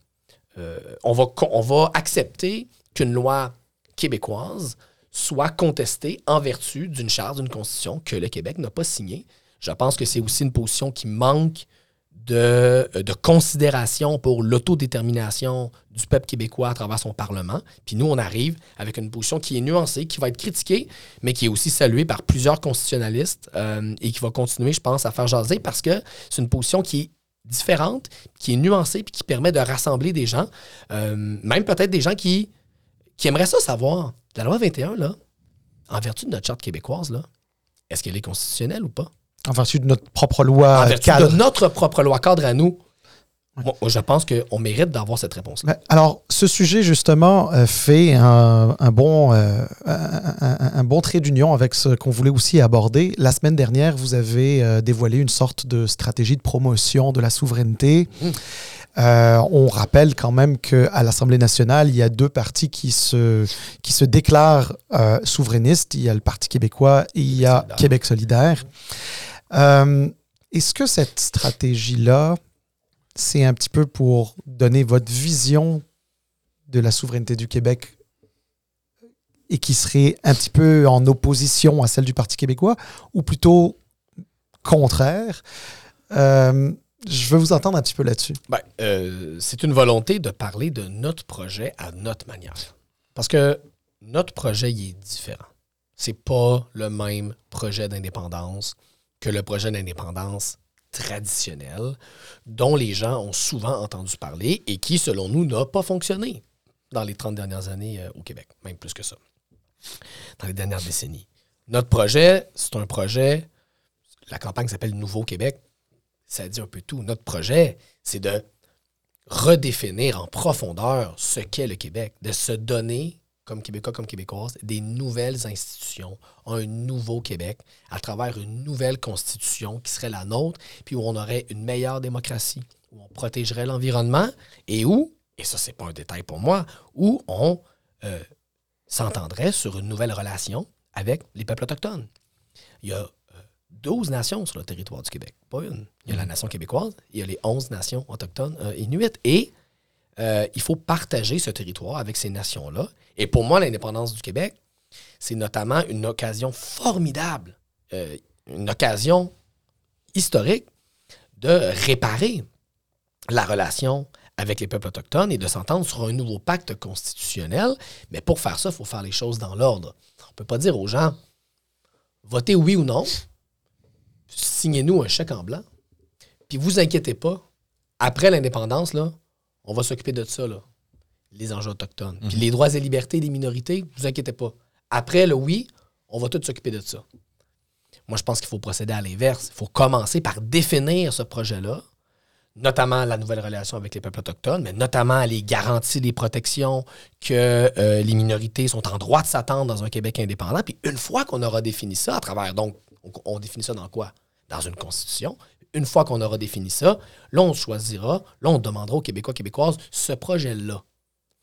S3: euh, on, va, on va accepter qu'une loi québécoise soit contestée en vertu d'une charte, d'une constitution que le Québec n'a pas signée. Je pense que c'est aussi une position qui manque de, euh, de considération pour l'autodétermination du peuple québécois à travers son Parlement. Puis nous, on arrive avec une position qui est nuancée, qui va être critiquée, mais qui est aussi saluée par plusieurs constitutionnalistes euh, et qui va continuer, je pense, à faire jaser parce que c'est une position qui est différente, qui est nuancée, puis qui permet de rassembler des gens, euh, même peut-être des gens qui, qui aimeraient ça savoir. La loi 21, là, en vertu de notre charte québécoise, là, est-ce qu'elle est constitutionnelle ou pas?
S2: En vertu de notre propre loi
S3: en vertu de notre propre loi cadre à nous. Moi, je pense qu'on mérite d'avoir cette réponse-là.
S2: Ben, alors, ce sujet, justement, euh, fait un, bon, euh, un, bon trait d'union avec ce qu'on voulait aussi aborder. La semaine dernière, vous avez euh, dévoilé une sorte de stratégie de promotion de la souveraineté. Mmh. on rappelle quand même qu'à l'Assemblée nationale, il y a deux partis qui se, qui se déclarent souverainistes. Il y a le Parti québécois et il y a Québec solidaire. Est-ce que cette stratégie-là c'est un petit peu pour donner votre vision de la souveraineté du Québec et qui serait un petit peu en opposition à celle du Parti québécois, ou plutôt contraire? Euh, je veux vous entendre un petit peu là-dessus.
S3: Ben, euh, c'est une volonté de parler de notre projet à notre manière. Parce que notre projet, il est différent. C'est pas le même projet d'indépendance que le projet d'indépendance traditionnel dont les gens ont souvent entendu parler et qui, selon nous, n'a pas fonctionné dans les 30 dernières années euh, au Québec, même plus que ça, dans les dernières décennies. Notre projet, c'est un projet, la campagne s'appelle Nouveau Québec, ça dit un peu tout. Notre projet, c'est de redéfinir en profondeur ce qu'est le Québec, de se donner comme Québécois, comme Québécoises, des nouvelles institutions, un nouveau Québec, à travers une nouvelle constitution qui serait la nôtre, puis où on aurait une meilleure démocratie, où on protégerait l'environnement et où, et ça c'est pas un détail pour moi, où on euh, s'entendrait sur une nouvelle relation avec les peuples autochtones. Il y a 12 euh, nations sur le territoire du Québec, pas une. Il y a la nation québécoise, il y a les 11 nations autochtones euh, inuites, et il faut partager ce territoire avec ces nations-là et pour moi, l'indépendance du Québec, c'est notamment une occasion formidable, euh, une occasion historique de réparer la relation avec les peuples autochtones et de s'entendre sur un nouveau pacte constitutionnel. Mais pour faire ça, il faut faire les choses dans l'ordre. On ne peut pas dire aux gens, votez oui ou non, signez-nous un chèque en blanc, puis vous inquiétez pas, après l'indépendance, là, on va s'occuper de ça. Là les enjeux autochtones. Puis mhm. les droits et libertés des minorités, ne vous inquiétez pas. Après le oui, on va tout s'occuper de ça. Moi, je pense qu'il faut procéder à l'inverse. Il faut commencer par définir ce projet-là, notamment la nouvelle relation avec les peuples autochtones, mais notamment les garanties, les protections que euh, les minorités sont en droit de s'attendre dans un Québec indépendant. Puis une fois qu'on aura défini ça, à travers, donc, on, on définit ça dans quoi? Dans une constitution. Une fois qu'on aura défini ça, là, on choisira, là, on demandera aux Québécois, Québécoises ce projet-là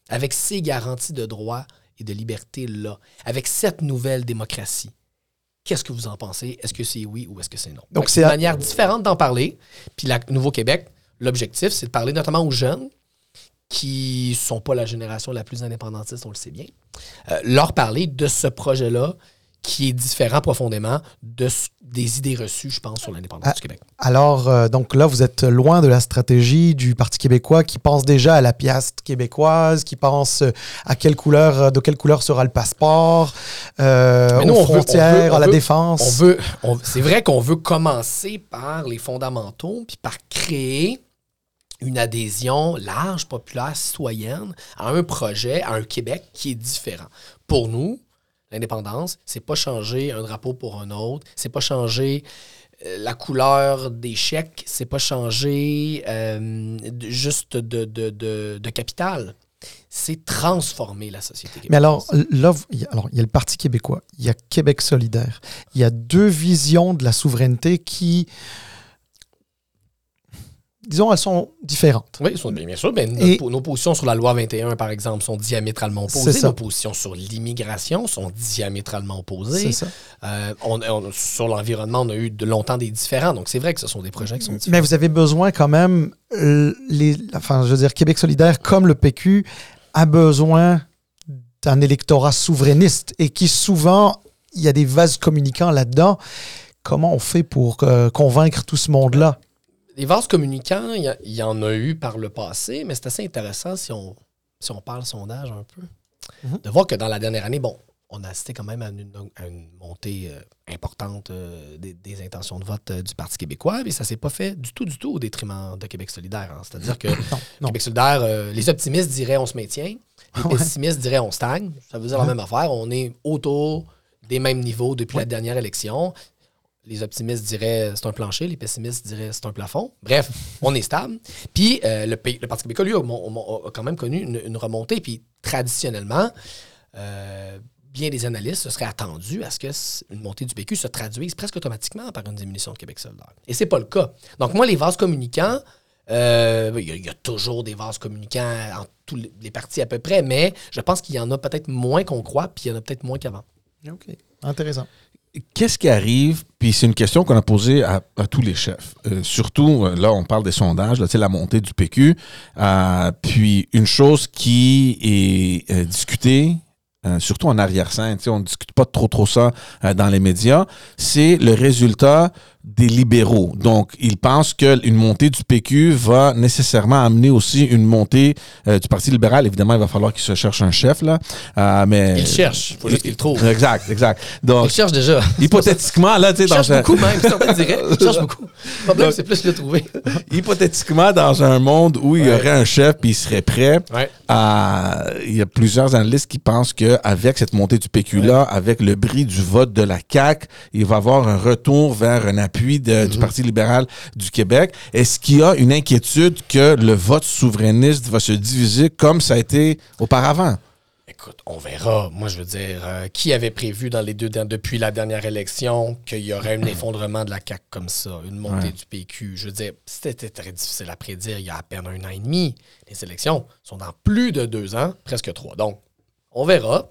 S3: avec ces garanties de droit et de liberté-là, avec cette nouvelle démocratie. Qu'est-ce que vous en pensez? Est-ce que c'est oui ou est-ce que c'est non? Donc, c'est une manière différente d'en parler. Puis, la Nouveau-Québec, l'objectif, c'est de parler notamment aux jeunes qui ne sont pas la génération la plus indépendantiste, on le sait bien. Euh, leur parler de ce projet-là qui est différent profondément de, des idées reçues, je pense, sur l'indépendance ah, du Québec.
S2: Alors, euh, donc là, vous êtes loin de la stratégie du Parti québécois qui pense déjà à la piastre québécoise, qui pense euh, à quelle couleur, euh, de quelle couleur sera le passeport, euh, aux frontières, à la défense.
S3: On veut, c'est vrai qu'on veut commencer par les fondamentaux, puis par créer une adhésion large, populaire, citoyenne à un projet, à un Québec qui est différent. Pour nous, l'indépendance, c'est pas changer un drapeau pour un autre, c'est pas changer euh, la couleur des chèques, c'est pas changer euh, juste de, de, capital. C'est transformer la société québécoise.
S2: Mais alors, là, il y a le Parti québécois, il y a Québec solidaire. Il y a deux visions de la souveraineté qui, disons, elles sont différentes.
S3: Oui, bien sûr. Mais nos, positions sur la loi 21, par exemple, sont diamétralement opposées. Nos positions sur l'immigration sont diamétralement opposées. Ça. Euh, sur l'environnement, on a eu de longtemps des différents. Donc, c'est vrai que ce sont des projets qui sont différents.
S2: Mais vous avez besoin quand même, euh, les, enfin, je veux dire, Québec solidaire, comme le PQ, a besoin d'un électorat souverainiste et qui souvent, il y a des vases communicants là-dedans. Comment on fait pour euh, convaincre tout ce monde-là?
S3: Les vases communicants, il y, en a eu par le passé, mais c'est assez intéressant si on, si on parle sondage un peu, mhm. de voir que dans la dernière année, bon, on a assisté quand même à une, montée euh, importante euh, des, intentions de vote euh, du Parti québécois, mais ça s'est pas fait du tout, du tout au détriment de Québec solidaire. Hein. C'est-à-dire que Québec solidaire, les optimistes diraient on se maintient, les pessimistes diraient on stagne. Ça veut dire la même affaire. On est autour des mêmes niveaux depuis la dernière élection les optimistes diraient c'est un plancher, les pessimistes diraient c'est un plafond. Bref, on est stable. Puis le, le, Parti québécois, lui, a, quand même connu une, remontée. Puis traditionnellement, bien des analystes se seraient attendus à ce qu'une montée du PQ se traduise presque automatiquement par une diminution de Québec solidaire. Et c'est pas le cas. Donc moi, les vases communicants, euh, il y, a toujours des vases communicants en tous les partis à peu près, mais je pense qu'il y en a peut-être moins qu'on croit, puis il y en a peut-être moins qu'avant.
S2: OK. Intéressant.
S1: Qu'est-ce qui arrive, puis c'est une question qu'on a posée à, tous les chefs. Euh, surtout, euh, là, on parle des sondages, la montée du PQ. puis une chose qui est discutée, surtout en arrière-scène, on ne discute pas trop trop ça dans les médias, c'est le résultat des libéraux. Donc, ils pensent qu'une montée du PQ va nécessairement amener aussi une montée euh, du Parti libéral. Évidemment, il va falloir qu'il se cherche un chef, là.
S3: Euh, mais... Il cherche. Il faut juste qu'il le trouve.
S1: Exact, exact.
S3: Donc, il cherche déjà.
S1: Hypothétiquement, là, tu sais,
S3: dans... Il cherche beaucoup, même. Il cherche beaucoup. Le problème, c'est plus le trouver.
S1: hypothétiquement, dans un monde où il y aurait un chef puis il serait prêt, il y a plusieurs analystes qui pensent qu'avec cette montée du PQ-là, avec le bris du vote de la CAQ, il va y avoir un retour vers un appui du mhm. Parti libéral du Québec. Est-ce qu'il y a une inquiétude que le vote souverainiste va se diviser comme ça a été auparavant?
S3: Écoute, on verra. Moi, je veux dire, euh, qui avait prévu dans les deux depuis la dernière élection qu'il y aurait un effondrement de la CAQ comme ça, une montée du PQ? Je veux dire, c'était très difficile à prédire il y a à peine un an et demi. Les élections sont dans plus de deux ans, presque trois. Donc, on verra.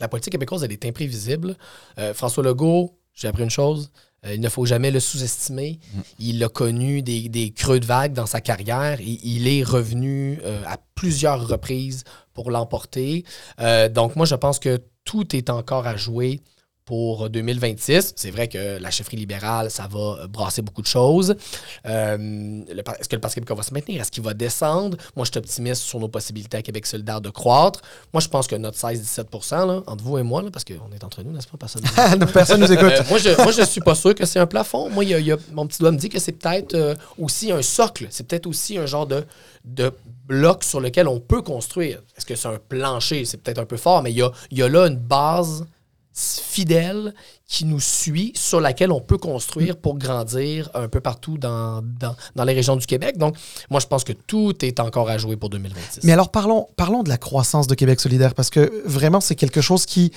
S3: La politique québécoise, elle est imprévisible. Euh, François Legault, j'ai appris une chose, il ne faut jamais le sous-estimer. Mm. Il a connu des, creux de vague dans sa carrière et il est revenu euh, à plusieurs reprises pour l'emporter. Euh, donc moi, je pense que tout est encore à jouer pour 2026. C'est vrai que la chefferie libérale, ça va brasser beaucoup de choses. Euh, est-ce que le Parti québécois va se maintenir? Est-ce qu'il va descendre? Moi, je suis optimiste sur nos possibilités à Québec solidaire de croître. Moi, je pense que notre 16-17% entre vous et moi, parce qu'on est entre nous, n'est-ce pas?
S2: Personne nous, Personne nous écoute. Euh,
S3: moi, je ne suis pas sûr que c'est un plafond. Moi, y a, mon petit doigt me dit que c'est peut-être euh, aussi un socle. C'est peut-être aussi un genre de, de bloc sur lequel on peut construire. Est-ce que c'est un plancher? C'est peut-être un peu fort, mais il y a, y a là une base fidèle qui nous suit, sur laquelle on peut construire pour grandir un peu partout dans, les régions du Québec. Donc, moi, je pense que tout est encore à jouer pour 2026.
S2: Mais alors, parlons, parlons de la croissance de Québec solidaire, parce que vraiment, c'est quelque chose qui,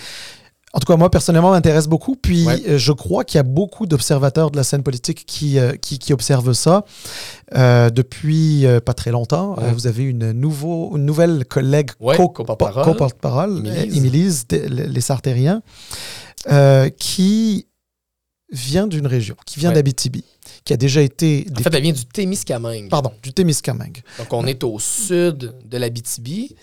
S2: en tout cas, moi, personnellement, m'intéresse beaucoup. Puis, euh, je crois qu'il y a beaucoup d'observateurs de la scène politique qui, euh, qui, observent ça. Euh, depuis pas très longtemps, vous avez une, nouveau, une nouvelle collègue co-porte-parole, Émilise, les Sartériens, qui vient d'une région, qui vient d'Abitibi qui a déjà été...
S3: En fait, elle vient du Témiscamingue.
S2: Pardon, du Témiscamingue.
S3: Donc, on est au sud de l'Abitibi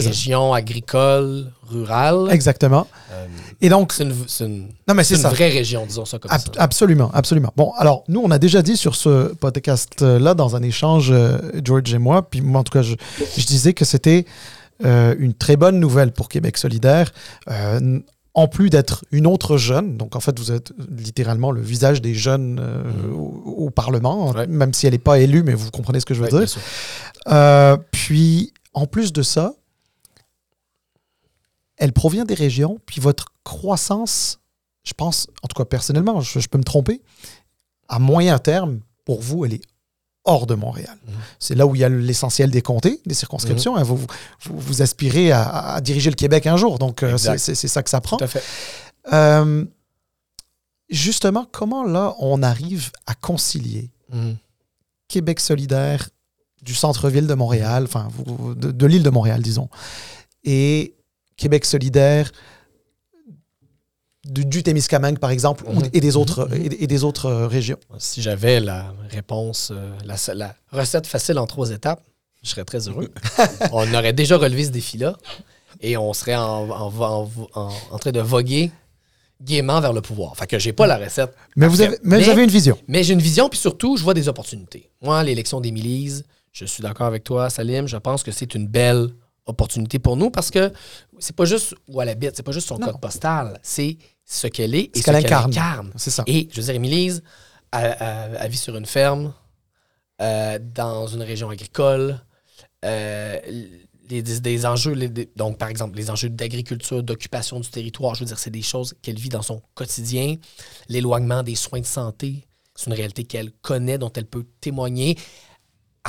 S3: région agricole, rurale.
S2: Exactement. Euh, et donc,
S3: c'est une, une, non, mais c'est une vraie région, disons ça comme ça.
S2: Absolument, absolument. Bon, alors, nous, on a déjà dit sur ce podcast-là, dans un échange, euh, George et moi, puis moi, en tout cas, je, je disais que c'était euh, une très bonne nouvelle pour Québec solidaire. en plus d'être une autre jeune, donc en fait vous êtes littéralement le visage des jeunes mm-hmm. au, Parlement, même si elle n'est pas élue, mais vous comprenez ce que je veux dire. puis en plus de ça, elle provient des régions, puis votre croissance, je pense, en tout cas personnellement, je, peux me tromper, à moyen terme, pour vous, elle est hors de Montréal. Mhm. C'est là où il y a l'essentiel des comtés, des circonscriptions. Hein. vous, vous, aspirez à, diriger le Québec un jour, donc euh, c'est ça que ça prend.
S3: Tout à fait.
S2: Euh, justement, comment là on arrive à concilier mhm. Québec solidaire du centre-ville de Montréal, enfin de, de l'île de Montréal, disons, et Québec solidaire, du, du Témiscamingue, par exemple, mhm. et, des autres, mhm. et, des autres euh, régions?
S3: Si j'avais la réponse, euh, la, recette facile en trois étapes, je serais très heureux. on aurait déjà relevé ce défi-là et on serait en, en, train de voguer gaiement vers le pouvoir. Fait que j'ai pas la recette.
S2: Mais, vous avez, mais, vous avez, une vision.
S3: Mais j'ai une vision, puis surtout, je vois des opportunités. Moi, l'élection des milices, je suis d'accord avec toi, Salim, je pense que c'est une belle opportunité pour nous parce que c'est pas juste où elle habite, c'est pas juste son code postal, c'est ce qu'elle est et ce, qu'elle incarne.
S2: C'est ça.
S3: Et je veux dire, Émilise, elle, vit sur une ferme, euh, dans une région agricole. Euh, des, enjeux, donc par exemple les enjeux d'agriculture, d'occupation du territoire, je veux dire, c'est des choses qu'elle vit dans son quotidien. L'éloignement des soins de santé, c'est une réalité qu'elle connaît, dont elle peut témoigner.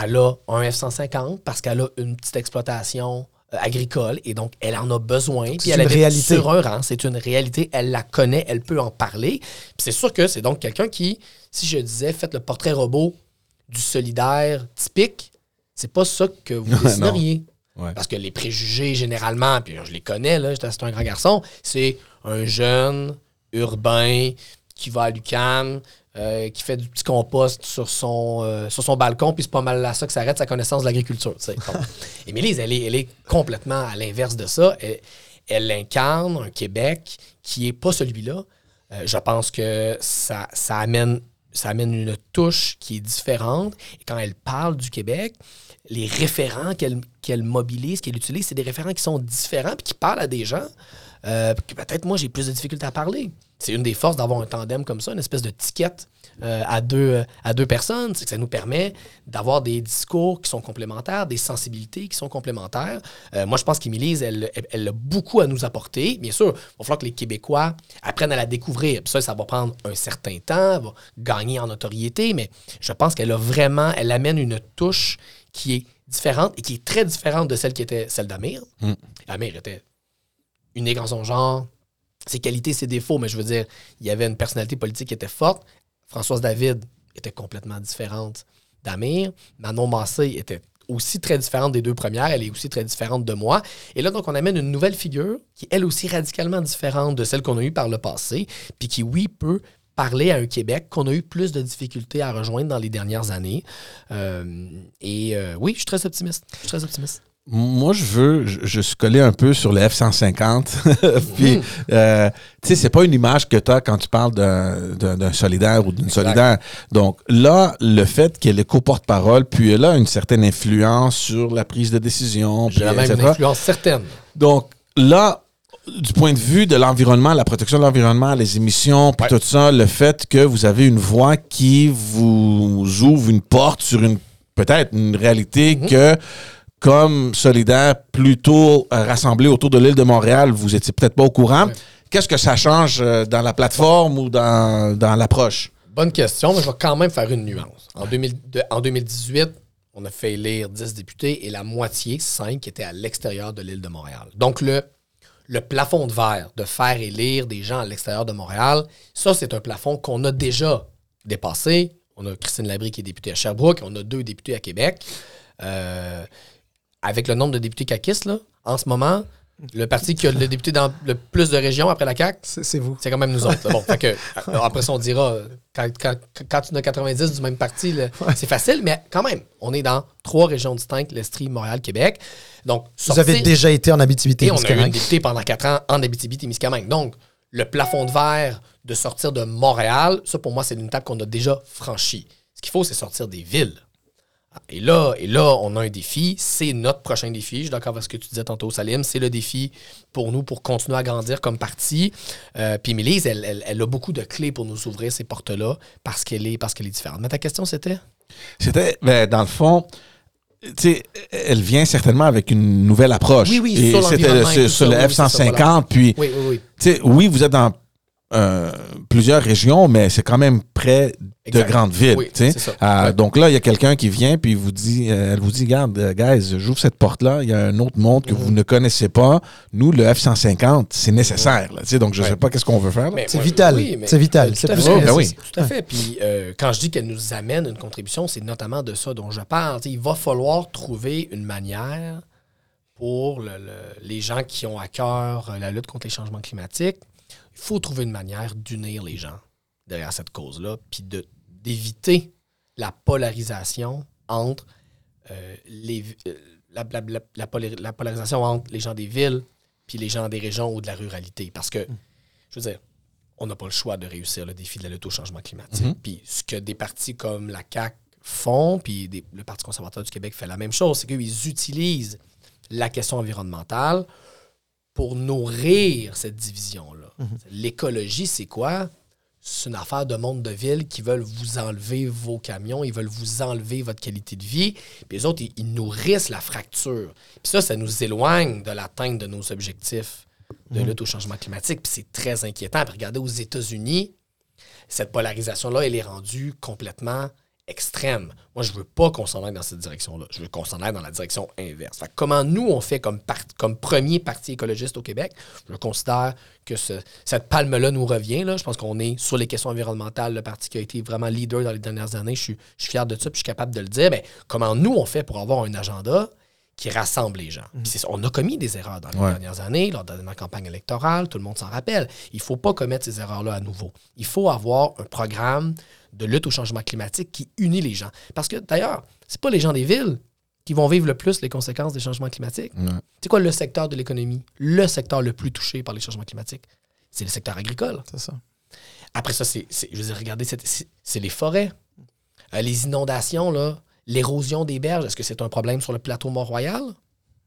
S3: Elle a un F-150 parce qu'elle a une petite exploitation euh, agricole et donc elle en a besoin.
S2: Puis elle une réalité.
S3: sur un rang, c'est une réalité, elle la connaît, elle peut en parler. c'est sûr que c'est donc quelqu'un qui, si je disais, faites le portrait robot du solidaire typique, c'est pas ça que vous dessineriez. Parce que les préjugés, généralement, puis je les connais, là, c'est un grand garçon, c'est un jeune urbain qui va à l'UCAM, euh, qui fait du petit compost sur son, euh, sur son balcon, puis c'est pas mal là ça que ça arrête sa connaissance de l'agriculture. Émilie, elle est, elle est complètement à l'inverse de ça. Elle, incarne un Québec qui est pas celui-là. Euh, je pense que ça, ça, amène, ça amène une touche qui est différente. Et quand elle parle du Québec, les référents qu'elle mobilise, qu'elle utilise, c'est des référents qui sont différents puis qui parlent à des gens que peut-être moi j'ai plus de difficultés à parler. C'est une des forces d'avoir un tandem comme ça, une espèce de ticket euh, à, deux, euh, à deux personnes, c'est que ça nous permet d'avoir des discours qui sont complémentaires, des sensibilités qui sont complémentaires. moi, je pense qu'Émilie, elle, elle, a beaucoup à nous apporter. Bien sûr, il va falloir que les Québécois apprennent à la découvrir. ça, ça va prendre un certain temps, va gagner en notoriété, mais je pense qu'elle a vraiment, elle amène une touche qui est différente et qui est très différente de celle qui était celle d'Amir. Mm. Amir était unique en son genre, ses qualités, ses défauts, mais je veux dire, il y avait une personnalité politique qui était forte. Françoise David était complètement différente d'Amir. Manon Massé était aussi très différente des deux premières, elle est aussi très différente de moi. Et là, donc, on amène une nouvelle figure qui, elle aussi, radicalement différente de celle qu'on a eue par le passé, puis qui, oui, peut parler à un Québec qu'on a eu plus de difficultés à rejoindre dans les dernières années. Euh, et euh, oui, je suis très optimiste. Je suis très optimiste.
S1: Moi, je veux, je, suis collé un peu sur le F-150. Puis, mhm. euh, tu sais, c'est pas une image que tu as quand tu parles d'un solidaire ou d'une solidaire. Donc, là, le fait qu'elle est co-porte-parole, puis elle a une certaine influence sur la prise de décision.
S3: J'ai même une influence certaine.
S1: Donc, là, du point de vue de l'environnement, la protection de l'environnement, les émissions, puis tout ça, le fait que vous avez une voix qui vous ouvre une porte sur une peut-être une réalité mhm. que comme solidaire plutôt rassemblé autour de l'île de Montréal, vous étiez peut-être pas au courant. Qu'est-ce que ça change euh, dans la plateforme ou dans, dans l'approche?
S3: Bonne question, mais je vais quand même faire une nuance. En, en 2018, on a fait élire 10 députés et la moitié, 5, étaient à l'extérieur de l'île de Montréal. Donc, le, le plafond de verre de faire élire des gens à l'extérieur de Montréal, ça, c'est un plafond qu'on a déjà dépassé. On a Christine Labrie qui est députée à Sherbrooke, on a deux députés à Québec. Euh, avec le nombre de députés caquistes, là, en ce moment, le parti qui a le député dans le plus de régions après la CAQ,
S2: c'est vous.
S3: C'est quand même nous autres. bon, que, euh, après ça, on dira, quand, quand, tu as 90 du même parti, c'est facile, mais quand même, on est dans trois régions distinctes, l'Estrie, Montréal, Québec. Donc,
S2: Vous avez déjà été en Abitibi-Témiscamingue.
S3: on a eu un député pendant quatre ans en Abitibi-Témiscamingue. Donc, le plafond de verre de sortir de Montréal, ça, pour moi, c'est une étape qu'on a déjà franchie. Ce qu'il faut, c'est sortir des villes. Et là, et là, on a un défi. C'est notre prochain défi. Je suis d'accord avec ce que tu disais tantôt, Salim. C'est le défi pour nous pour continuer à grandir comme parti. Euh, puis Mélise, elle, elle, a beaucoup de clés pour nous ouvrir ces portes-là parce qu'elle est, parce qu'elle est différente. Mais ta question, c'était?
S1: C'était, ben, dans le fond, tu sais, elle vient certainement avec une nouvelle approche.
S3: Oui, oui, sur,
S1: c'était sur, le F-150. Puis,
S3: oui, oui,
S1: oui. oui, vous êtes dans euh, plusieurs régions, mais c'est quand même près de grandes villes. Euh, donc là, il y a quelqu'un qui vient puis vous dit, euh, elle vous dit, regarde, guys, j'ouvre cette porte-là, il y a un autre monde que vous mhm. ne connaissez pas. Nous, le F-150, c'est nécessaire. donc je ne sais pas qu'est-ce qu'on veut faire.
S2: C'est vital. c'est vital.
S3: Tout, à fait. Ben tout à fait. Puis quand je dis qu'elle nous amène une contribution, c'est notamment de ça dont je parle. il va falloir trouver une manière pour les gens qui ont à cœur la lutte contre les changements climatiques il faut trouver une manière d'unir les gens derrière cette cause-là, puis d'éviter la polarisation entre euh, les, euh, la, la, polarisation entre les gens des villes puis les gens des régions ou de la ruralité. Parce que, je veux dire, on n'a pas le choix de réussir le défi de la lutte au changement climatique. Mm-hmm. Puis ce que des partis comme la CAQ font, puis le Parti conservateur du Québec fait la même chose, c'est qu'ils utilisent la question environnementale pour nourrir cette division-là. Mhm. L'écologie, c'est quoi? c'est une affaire de monde de ville qui veulent vous enlever vos camions, ils veulent vous enlever votre qualité de vie. Puis les autres, ils, nourrissent la fracture. Puis ça, ça nous éloigne de l'atteinte de nos objectifs de mhm. lutte au changement climatique. Puis c'est très inquiétant. Puis regardez aux États-Unis, cette polarisation-là, elle est rendue complètement extrême. Moi, je veux pas qu'on s'en aille dans cette direction-là. Je veux qu'on s'en aille dans la direction inverse. comment nous, on fait comme, comme premier parti écologiste au Québec? Je considère que cette palme-là nous revient. Je pense qu'on est sur les questions environnementales, le parti qui a été vraiment leader dans les dernières années. Je suis, fier de ça, puis je suis capable de le dire. Mais comment nous, on fait pour avoir un agenda qui rassemble les gens. Mhm. on a commis des erreurs dans les dernières années, lors de la campagne électorale, tout le monde s'en rappelle. Il ne faut pas commettre ces erreurs-là à nouveau. Il faut avoir un programme de lutte au changement climatique qui unit les gens. Parce que d'ailleurs, c'est pas les gens des villes qui vont vivre le plus les conséquences des changements climatiques. C'est quoi le secteur de l'économie? Le secteur le plus touché par les changements climatiques? C'est le secteur agricole.
S2: C'est ça.
S3: Après ça, c'est, je veux dire, regardez, c'est les forêts. Euh, les inondations, là, L'érosion des berges, est-ce que c'est un problème sur le plateau Mont-Royal?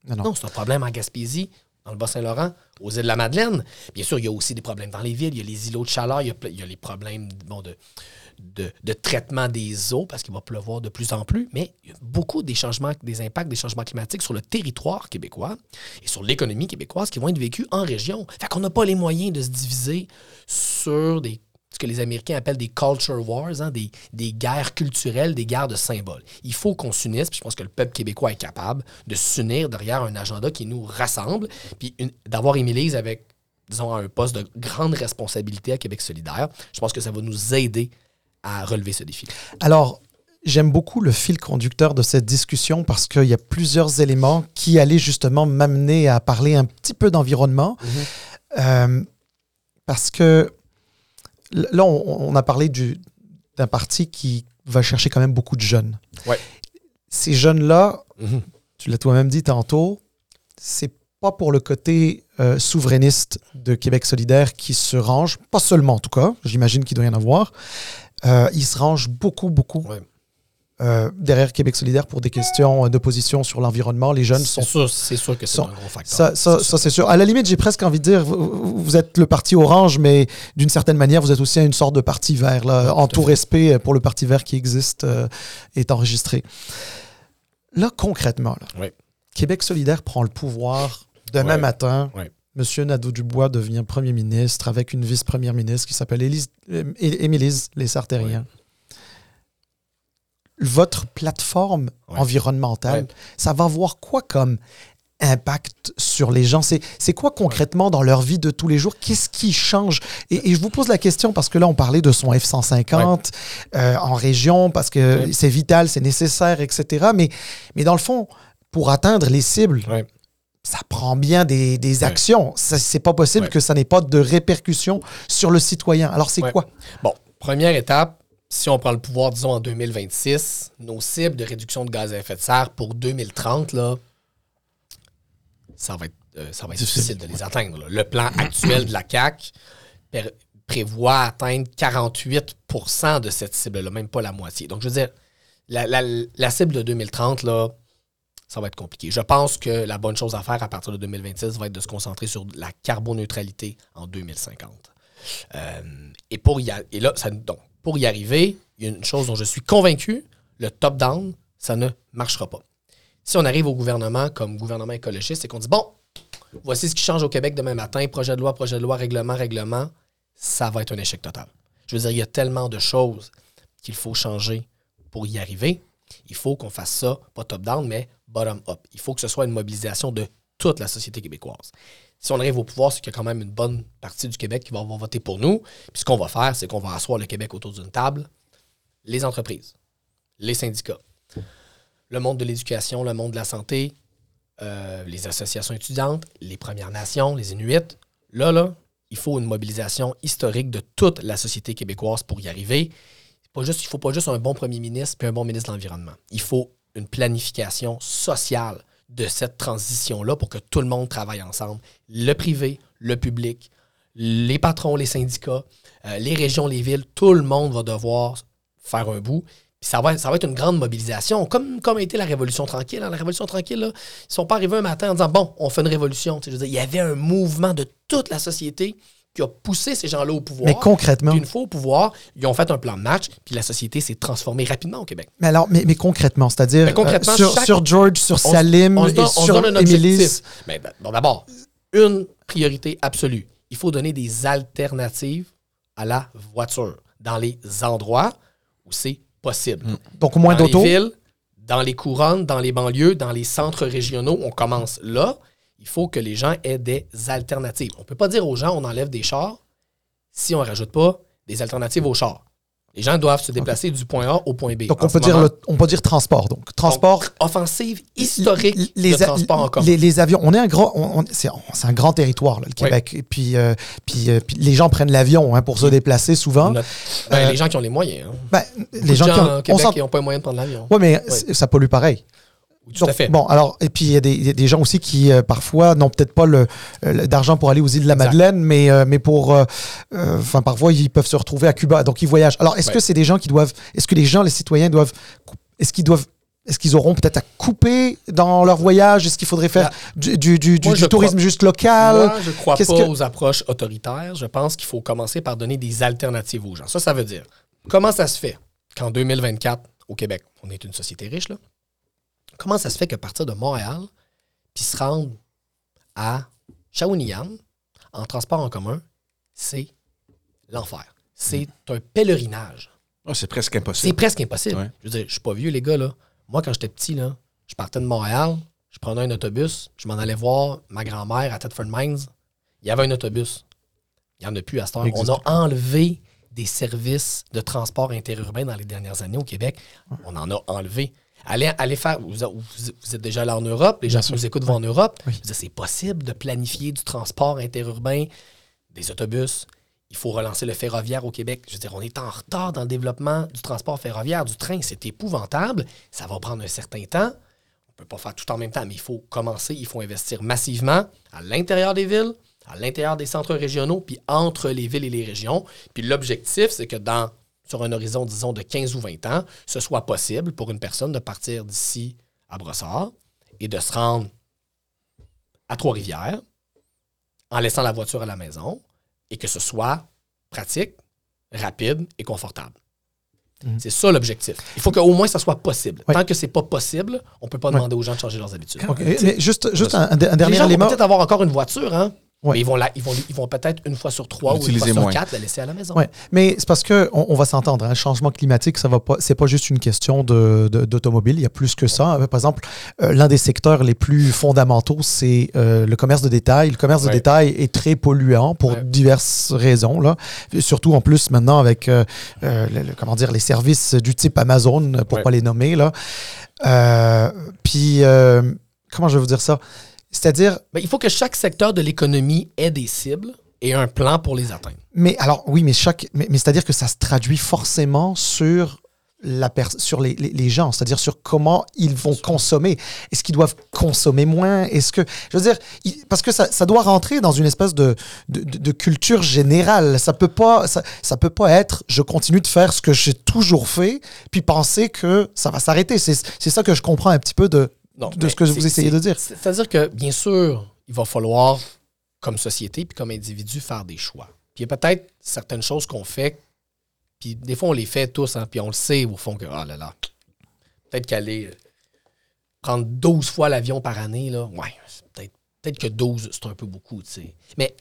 S3: Non, c'est un problème en Gaspésie, dans le Bas-Saint-Laurent, aux îles de la Madeleine. Bien sûr, il y a aussi des problèmes dans les villes. Il y a les îlots de chaleur, il y a, les problèmes de, de, traitement des eaux, parce qu'il va pleuvoir de plus en plus. Mais il y a beaucoup des changements, des impacts des changements climatiques sur le territoire québécois et sur l'économie québécoise qui vont être vécus en région. Fait qu'on n'a pas les moyens de se diviser sur des ce que les Américains appellent des culture wars, hein, des, guerres culturelles, des guerres de symboles. Il faut qu'on s'unisse, puis je pense que le peuple québécois est capable de s'unir derrière un agenda qui nous rassemble, puis d'avoir Émilise avec, disons, un poste de grande responsabilité à Québec solidaire. Je pense que ça va nous aider à relever ce défi.
S2: Alors, J'aime beaucoup le fil conducteur de cette discussion parce qu'il y a plusieurs éléments qui allaient justement m'amener à parler un petit peu d'environnement. Mm-hmm. Euh, parce que là, on, a parlé d'un parti qui va chercher quand même beaucoup de jeunes. Ces jeunes-là, mhm. tu l'as toi-même dit tantôt, c'est pas pour le côté euh, souverainiste de Québec solidaire qui se range, pas seulement en tout cas, j'imagine qu'il doit y en avoir. Euh, ils se rangent beaucoup, beaucoup euh, derrière Québec solidaire pour des questions d'opposition sur l'environnement. Les jeunes sont.
S3: C'est sûr que c'est un gros facteur.
S2: Ça, c'est sûr. À la limite, j'ai presque envie de dire, vous, êtes le parti orange, mais d'une certaine manière, vous êtes aussi une sorte de parti vert. Là, en tout, respect pour le parti vert qui existe euh, est enregistré. Là, concrètement, Québec solidaire prend le pouvoir demain matin. Monsieur Nadeau-Dubois devient premier ministre avec une vice-première ministre qui s'appelle euh, Émilise Les Sartériens votre plateforme environnementale, ça va avoir quoi comme impact sur les gens? C'est quoi concrètement dans leur vie de tous les jours? Qu'est-ce qui change? Et, je vous pose la question parce que là, on parlait de son F-150 euh, en région parce que c'est vital, c'est nécessaire, etc. Mais, mais dans le fond, pour atteindre les cibles, ça prend bien des, des actions. C'est pas possible que ça n'ait pas de répercussions sur le citoyen. Alors, c'est quoi?
S3: Bon, première étape, si on prend le pouvoir, disons, en 2026, nos cibles de réduction de gaz à effet de serre pour 2030, là, ça va être, euh, ça va être difficile de les atteindre. Le plan actuel de la CAC prévoit atteindre 48% de cette cible-là, même pas la moitié. Donc, je veux dire, la, cible de 2030, là, ça va être compliqué. Je pense que la bonne chose à faire à partir de 2026 va être de se concentrer sur la carboneutralité en 2050. Euh, et pour y et là, ça, donc, pour y arriver, il y a une chose dont je suis convaincu, le top-down, ça ne marchera pas. Si on arrive au gouvernement comme gouvernement écologiste et qu'on dit, bon, voici ce qui change au Québec demain matin, projet de loi, projet de loi, règlement, règlement, ça va être un échec total. Je veux dire, il y a tellement de choses qu'il faut changer pour y arriver. Il faut qu'on fasse ça, pas top-down, mais bottom-up. Il faut que ce soit une mobilisation de toute la société québécoise si on arrive au pouvoir, c'est qu'il y a quand même une bonne partie du Québec qui va voter pour nous. Puis ce qu'on va faire, c'est qu'on va asseoir le Québec autour d'une table, les entreprises, les syndicats, le monde de l'éducation, le monde de la santé, euh, les associations étudiantes, les Premières Nations, les Inuits. Là, là, il faut une mobilisation historique de toute la société québécoise pour y arriver. Il ne faut pas juste un bon premier ministre puis un bon ministre de l'Environnement. Il faut une planification sociale de cette transition-là pour que tout le monde travaille ensemble. Le privé, le public, les patrons, les syndicats, euh, les régions, les villes, tout le monde va devoir faire un bout. Ça va, être une grande mobilisation, comme, comme a été la Révolution tranquille. Hein. La Révolution tranquille, ils ne sont pas arrivés un matin en disant Bon, on fait une révolution. il y avait un mouvement de toute la société qui a poussé ces gens-là au pouvoir.
S2: Mais concrètement.
S3: Puis une fois au pouvoir, ils ont fait un plan de match, puis la société s'est transformée rapidement au Québec.
S2: Mais alors, mais, mais concrètement, c'est-à-dire euh, sur, sur, George, sur Salim, on, et sur Émilie.
S3: Mais bon, d'abord, une priorité absolue. Il faut donner des alternatives à la voiture dans les endroits où c'est possible. Hmm.
S2: Donc, moins d'auto.
S3: Dans les villes, dans les couronnes, dans les banlieues, dans les centres régionaux, on commence là. Il faut que les gens aient des alternatives. On ne peut pas dire aux gens on enlève des chars si on ne rajoute pas des alternatives aux chars. Les gens doivent se déplacer du point A au point B.
S2: Donc, on peut, dire on peut dire transport. Donc, transport.
S3: offensive historique les, de transport en commun.
S2: Les, avions, on est un grand, c'est un grand territoire, le Québec. Et puis, euh, euh, puis, les gens prennent l'avion hein, pour se déplacer souvent.
S3: Ben, euh, les gens qui ont les moyens. Hein.
S2: Ben, les gens, qui
S3: ont, Québec, n'ont pas les moyens de prendre l'avion.
S2: Oui, mais ça pollue pareil.
S3: Tout à fait.
S2: Bon, alors, et puis il y, a des gens aussi qui, euh, parfois, n'ont peut-être pas le, d'argent pour aller aux îles de la Madeleine, mais, euh, mais pour. Euh, enfin, parfois, ils peuvent se retrouver à Cuba, donc ils voyagent. Alors, est-ce que c'est des gens qui doivent. Est-ce que les gens, les citoyens, doivent. Est-ce qu'ils doivent. Est-ce qu'ils auront peut-être à couper dans leur voyage? Est-ce qu'il faudrait faire du, du, du, tourisme juste local?
S3: Moi, je ne crois pas aux approches autoritaires. Je pense qu'il faut commencer par donner des alternatives aux gens. Ça, ça veut dire, comment ça se fait qu'en 2024, au Québec, on est une société riche, là, Comment ça se fait que partir de Montréal, puis se rendre à Shawinigan en transport en commun, c'est l'enfer. C'est mm. un pèlerinage.
S1: Ah, c'est presque impossible.
S3: C'est presque impossible. Je veux dire, je suis pas vieux, les gars. Là. Moi, quand j'étais petit, là, je partais de Montréal, je prenais un autobus, je m'en allais voir ma grand-mère à Thetford Mines. Il y avait un autobus. Il n'y en a plus à ce temps. On a enlevé des services de transport interurbain dans les dernières années au Québec. On en a enlevé. Allez, faire. Vous, êtes déjà allé en Europe, les gens qui nous écoutent vont en Europe. C'est possible de planifier du transport interurbain, des autobus. Il faut relancer le ferroviaire au Québec. Je veux dire, on est en retard dans le développement du transport ferroviaire, du train. C'est épouvantable. Ça va prendre un certain temps. On ne peut pas faire tout en même temps, mais il faut commencer. Il faut investir massivement à l'intérieur des villes, à l'intérieur des centres régionaux, puis entre les villes et les régions. Puis l'objectif, c'est que dans sur un horizon, disons, de 15 ou 20 ans, ce soit possible pour une personne de partir d'ici à Brossard et de se rendre à Trois-Rivières en laissant la voiture à la maison et que ce soit pratique, rapide et confortable. Mhm. C'est ça l'objectif. Il faut qu'au moins ça soit possible. Tant que c'est pas possible, on peut pas demander aux gens de changer leurs habitudes.
S2: Mais juste, juste un, dernier les gens
S3: élément. peut-être avoir encore une voiture, hein? Mais ils vont, ils vont, ils vont peut-être une fois sur trois ou une fois sur quatre la laisser à la maison.
S2: Ouais. Mais c'est parce qu'on on va s'entendre. Un hein, changement climatique, ça va pas. C'est pas juste une question d'automobile. De, il y a plus que ça. Par exemple, euh, l'un des secteurs les plus fondamentaux, c'est euh, le commerce de détail. Le commerce de détail est très polluant pour diverses raisons. Là. Surtout en plus maintenant avec euh, comment dire les services du type Amazon, pour pas les nommer là. puis comment je vais vous dire ça? C'est-à-dire.
S3: Ben, il faut que chaque secteur de l'économie ait des cibles et un plan pour les atteindre.
S2: Mais alors, oui, mais, chaque, mais, c'est-à-dire que ça se traduit forcément sur la sur les, les, gens, c'est-à-dire sur comment ils vont consommer. Est-ce qu'ils doivent consommer moins? Est-ce que, je veux dire, parce que ça, ça, doit rentrer dans une espèce de, de, de culture générale. Ça peut pas, ça, ça, peut pas être, je continue de faire ce que j'ai toujours fait, puis penser que ça va s'arrêter. C'est ça que je comprends un petit peu de, de ce que vous essayez de dire.
S3: C'est-à-dire que, bien sûr, il va falloir, comme société puis comme individu, faire des choix. Puis il y a peut-être certaines choses qu'on fait, puis des fois, on les fait tous, hein, puis on le sait au fond que, ah là là, peut-être qu'aller euh, prendre 12 fois l'avion par année, là, ouais, peut-être peut que 12, c'est un peu beaucoup, tu sais. Mais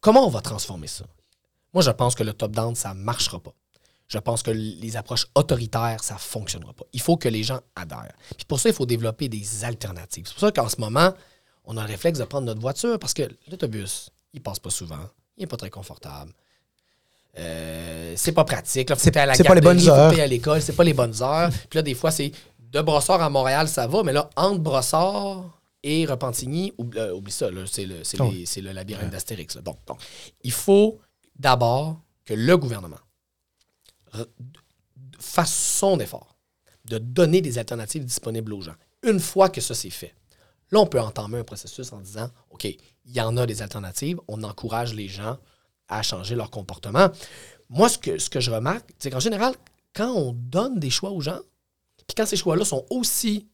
S3: comment on va transformer ça? Moi, je pense que le top-down, ça ne marchera pas je pense que les approches autoritaires, ça ne fonctionnera pas. Il faut que les gens adhèrent. Puis pour ça, il faut développer des alternatives. C'est pour ça qu'en ce moment, on a le réflexe de prendre notre voiture parce que l'autobus, il passe pas souvent, il n'est pas très confortable. Euh, c'est pas pratique. Là,
S2: c'est, à la pas les bonnes heures.
S3: à l'école, c'est pas les bonnes heures. Puis là, des fois, c'est de Brossard à Montréal, ça va, mais là, entre Brossard et Repentigny, euh, oublie, ça, c'est, le, c'est, oh. le labyrinthe d'Astérix. donc, il faut d'abord que le gouvernement fasse son effort de donner des alternatives disponibles aux gens. Une fois que ça c'est fait, là, on peut entamer un processus en disant OK, il y en a des alternatives, on encourage les gens à changer leur comportement. Moi, ce que, ce que je remarque, c'est qu'en général, quand on donne des choix aux gens, puis quand ces choix-là sont aussi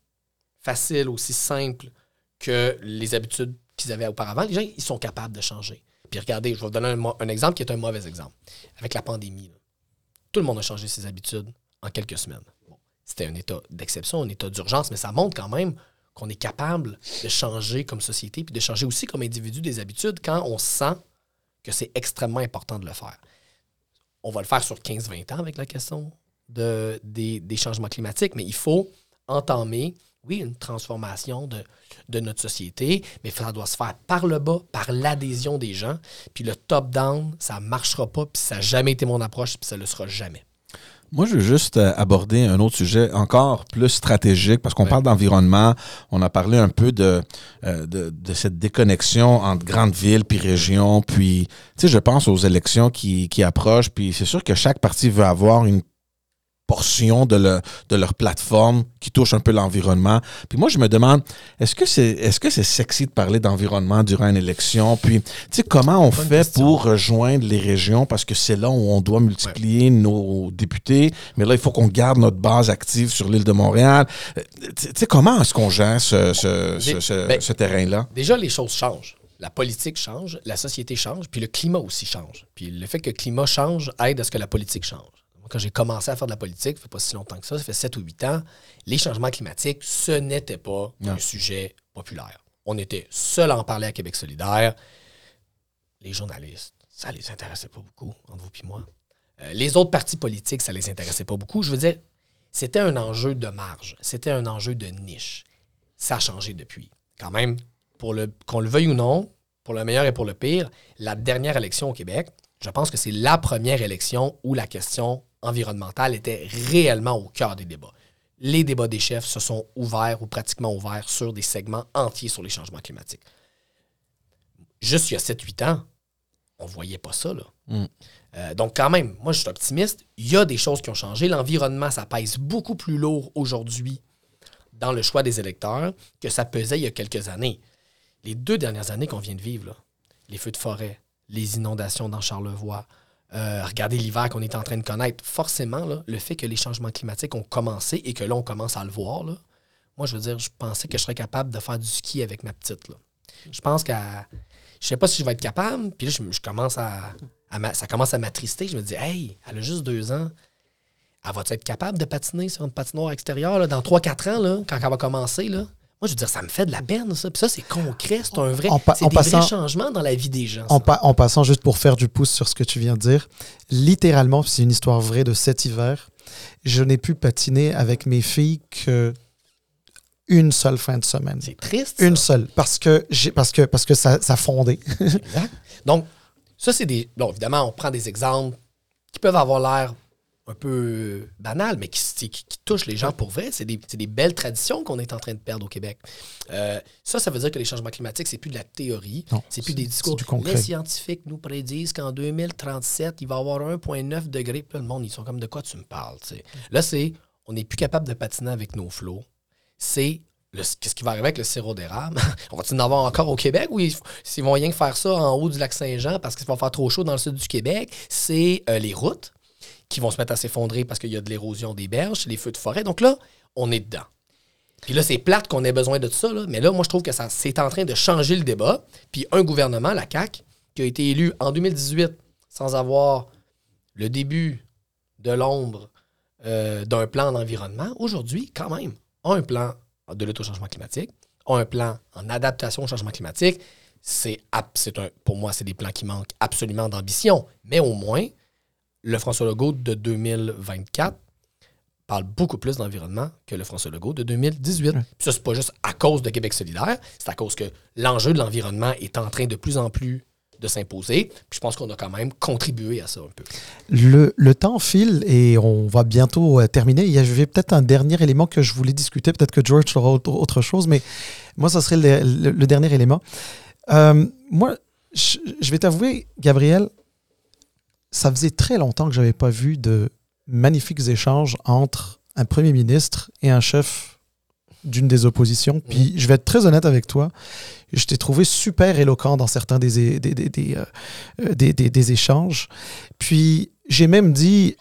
S3: faciles, aussi simples que les habitudes qu'ils avaient auparavant, les gens, ils sont capables de changer. Puis regardez, je vais vous donner un, exemple qui est un mauvais exemple. Avec la pandémie, tout le monde a changé ses habitudes en quelques semaines. C'était un état d'exception, un état d'urgence, mais ça montre quand même qu'on est capable de changer comme société, puis de changer aussi comme individu des habitudes quand on sent que c'est extrêmement important de le faire. On va le faire sur 15-20 ans avec la question de, des, des changements climatiques, mais il faut entamer oui, une transformation de, de, notre société, mais ça doit se faire par le bas, par l'adhésion des gens. Puis le top-down, ça ne marchera pas, puis ça n'a jamais été mon approche, puis ça ne le sera jamais.
S1: Moi, je veux juste euh, aborder un autre sujet encore plus stratégique, parce qu'on parle d'environnement, on a parlé un peu de, euh, de, de, cette déconnexion entre grandes villes puis régions, puis, tu sais, je pense aux élections qui, qui approchent, puis c'est sûr que chaque parti veut avoir une portion de, de leur plateforme qui touche un peu l'environnement. Puis moi, je me demande, est-ce que c'est est-ce que c'est sexy de parler d'environnement durant une élection? Puis, tu sais, comment on fait pour rejoindre les régions? Parce que c'est là où on doit multiplier nos députés. Mais là, il faut qu'on garde notre base active sur l'île de Montréal. Euh, tu sais, comment est-ce qu'on gère ce, ce, ce, ben, ce terrain-là?
S3: Déjà, les choses changent la politique change, la société change, puis le climat aussi change. Puis le fait que le climat change aide à ce que la politique change quand j'ai commencé à faire de la politique, ça fait pas si longtemps que ça, ça fait 7 ou 8 ans, les changements climatiques, ce n'était pas un sujet populaire. On était seul à en parler à Québec solidaire. Les journalistes, ça les intéressait pas beaucoup, entre vous et moi. Euh, les autres partis politiques, ça les intéressait pas beaucoup. Je veux dire, c'était un enjeu de marge, c'était un enjeu de niche. Ça a changé depuis. Quand même, pour le qu'on le veuille ou non, pour le meilleur et pour le pire, la dernière élection au Québec, je pense que c'est la première élection où la question environnementale était réellement au cœur des débats. Les débats des chefs se sont ouverts ou pratiquement ouverts sur des segments entiers sur les changements climatiques. Juste il y a 7-8 ans, on ne voyait pas ça. Là. Mm. Euh, donc, quand même, moi, je suis optimiste. Il y a des choses qui ont changé. L'environnement, ça pèse beaucoup plus lourd aujourd'hui dans le choix des électeurs que ça pesait il y a quelques années. Les deux dernières années qu'on vient de vivre, les feux de forêt, les inondations dans Charlevoix, euh, regardez l'hiver qu'on est en train de connaître. Forcément, le fait que les changements climatiques ont commencé et que là, on commence à le voir, moi, je veux dire, je pensais que je serais capable de faire du ski avec ma petite. Je pense qu'à. Je sais pas si je vais être capable. Puis là, je, commence à, Ça commence à m'attrister. Je me dis, hey, elle a juste deux ans. Elle va être capable de patiner sur une patinoire extérieure dans 3-4 ans, quand elle va commencer? Moi, je veux dire, ça me fait de la peine, ça. Puis ça, c'est concret, c'est un vrai, c'est des vrais changements dans la vie des gens.
S2: En, en, passant, juste pour faire du pouce sur ce que tu viens de dire, littéralement, c'est une histoire vraie de cet hiver, je n'ai pu patiner avec mes filles que une seule fin de semaine.
S3: C'est triste.
S2: Une seule, parce que, j'ai, parce que, parce que ça, ça fondait.
S3: exact. Donc, ça, c'est des... Bon, évidemment, on prend des exemples qui peuvent avoir l'air un peu banal, mais qui, qui, touche les gens pour vrai. C'est des, des, belles traditions qu'on est en train de perdre au Québec. Euh, ça, ça veut dire que les changements climatiques, c'est plus de la théorie, c'est plus des discours. les scientifiques nous prédisent qu'en 2037, il va y avoir 1,9 degrés. Puis le monde, ils sont comme de quoi tu me parles. Là, c'est on n'est plus capable de patiner avec nos flots. C'est qu'est-ce qui va arriver avec le sirop d'érable? on va-t-il en avoir encore au Québec? Ou s'ils vont rien faire ça en haut du lac Saint-Jean parce qu'il va faire trop chaud dans le sud du Québec? C'est euh, les routes qui vont se mettre à s'effondrer parce qu'il y a de l'érosion des berges, les feux de forêt. Donc là, on est dedans. Puis là, c'est plate qu'on ait besoin de ça, mais là, moi, je trouve que ça c'est en train de changer le débat. Puis un gouvernement, la CAQ, qui a été élu en 2018 sans avoir le début de l'ombre euh, d'un plan d'environnement, aujourd'hui, quand même, a un plan de l'autochangement climatique, a un plan en adaptation au changement climatique. C'est, pour moi, c'est des plans qui manquent absolument d'ambition, mais au moins, le François Legault de 2024 parle beaucoup plus d'environnement que le François Legault de 2018. Puis ça, c'est pas juste à cause de Québec solidaire, c'est à cause que l'enjeu de l'environnement est en train de plus en plus de s'imposer. Puis je pense qu'on a quand même contribué à ça un peu.
S2: Le, le temps file et on va bientôt euh, terminer. Il y avait peut-être un dernier élément que je voulais discuter. Peut-être que George aura autre chose, mais moi, ça serait le, dernier élément. Euh, moi, je vais t'avouer, Gabriel, ça faisait très longtemps que je n'avais pas vu de magnifiques échanges entre un premier ministre et un chef d'une des oppositions. Mhm. Puis je vais être très honnête avec toi, je t'ai trouvé super éloquent dans certains des, des, des, euh, des, échanges. Puis j'ai même dit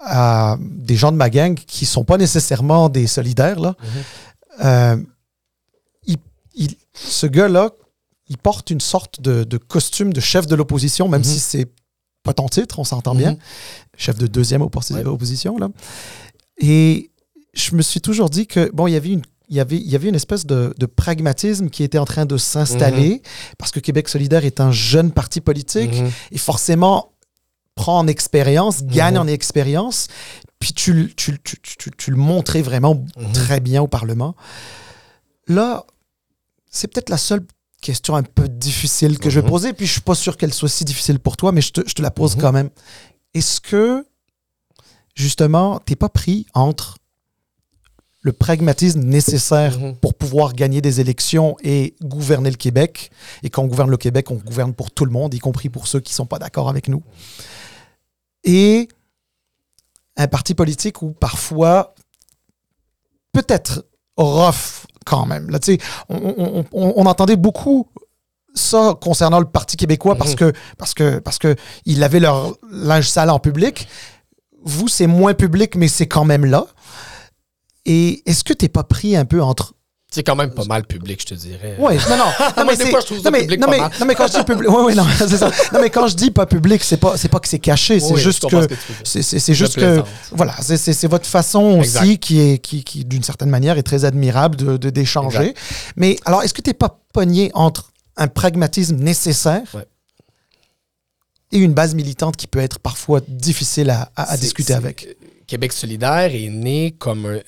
S2: à des gens de ma gang qui sont pas nécessairement des solidaires, là, mhm. euh, il, ce gars-là, il porte une sorte de, costume de chef de l'opposition, même si c'est pas ton titre, on s'entend bien. Chef de deuxième opposition, là. Et je me suis toujours dit que, bon, il y avait une il y avait, il y avait une espèce de, pragmatisme qui était en train de s'installer, mhm. parce que Québec solidaire est un jeune parti politique, mhm. et forcément prend en expérience, gagne mhm. en expérience, puis tu, tu, tu, tu, le montrais vraiment très bien au Parlement. Là, c'est peut-être la seule question un peu difficile que je vais poser, puis je suis pas sûr qu'elle soit si difficile pour toi, mais je te, je te la pose quand même. Est-ce que, justement, tu n'es pas pris entre le pragmatisme nécessaire mhm. pour pouvoir gagner des élections et gouverner le Québec. Et quand on gouverne le Québec, on gouverne pour tout le monde, y compris pour ceux qui ne sont pas d'accord avec nous? Et un parti politique où parfois, peut-être rough quand même. Là, on, on, entendait beaucoup ça concernant le Parti québécois parce mhm. que parce que parce que ils avaient leur linge sale en public. Vous, c'est moins public, mais c'est quand même là. Et est-ce que tu n'es pas pris un peu entre
S3: c'est quand même pas mal public, je te dirais.
S2: Oui, non, non. non mais
S3: fois, je non, public non,
S2: mais, non, mais quand je dis public, oui, oui, non, c'est ça. Non, mais quand je dis pas public, c'est pas, c'est pas que c'est caché, c'est juste que, c'est, juste que, voilà, c'est, votre façon aussi qui est, qui, qui d'une certaine manière est très admirable de, d'échanger. Mais alors, est-ce que tu n'es pas pogné entre un pragmatisme nécessaire et une base militante qui peut être parfois difficile à, à discuter avec?
S3: Québec solidaire est né comme euh,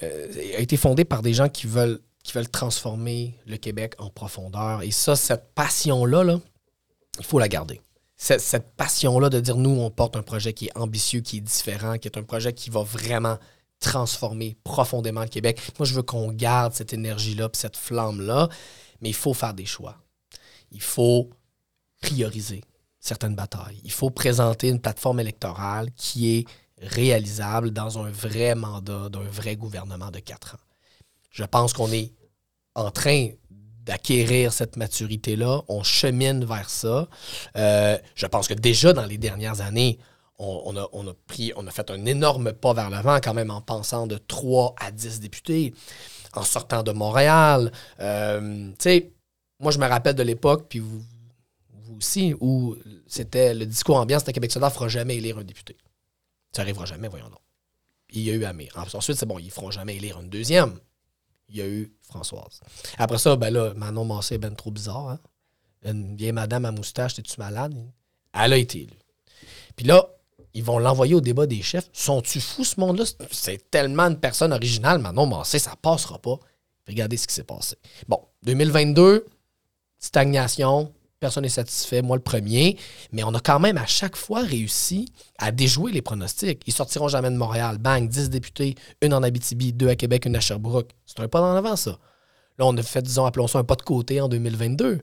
S3: a été fondé par des gens qui veulent qui veulent transformer le Québec en profondeur. Et ça, cette passion-là, là, il faut la garder. Cette, cette passion-là de dire, nous, on porte un projet qui est ambitieux, qui est différent, qui est un projet qui va vraiment transformer profondément le Québec. Moi, je veux qu'on garde cette énergie-là, cette flamme-là, mais il faut faire des choix. Il faut prioriser certaines batailles. Il faut présenter une plateforme électorale qui est réalisable dans un vrai mandat d'un vrai gouvernement de quatre ans. Je pense qu'on est en train d'acquérir cette maturité-là. On chemine vers ça. Euh, je pense que déjà dans les dernières années, on, a, pris, on a fait un énorme pas vers l'avant quand même en pensant de 3 à 10 députés, en sortant de Montréal. Euh, tu sais, moi je me rappelle de l'époque, puis vous, aussi, où c'était le discours ambiance de Québec solidaire ne fera jamais élire un député. Ça n'arrivera jamais, voyons donc. Il y a eu Amir. Ensuite, c'est bon, ils ne feront jamais élire une deuxième. Il y a eu Françoise. Après ça, ben là, Manon Massé est ben trop bizarre. Hein? Une vieille madame à moustache, t'es-tu malade? Elle a été élue. Puis là, ils vont l'envoyer au débat des chefs. Sont-tu fous, ce monde-là? C'est tellement une personne originale. Manon Massé, ça passera pas. Regardez ce qui s'est passé. Bon, 2022, stagnation, personne n'est satisfait, moi le premier, mais on a quand même à chaque fois réussi à déjouer les pronostics. Ils sortiront jamais de Montréal. Bang, 10 députés, une en Abitibi, deux à Québec, une à Sherbrooke. C'est un pas en avant, ça. Là, on a fait, disons, appelons ça un pas de côté en 2022.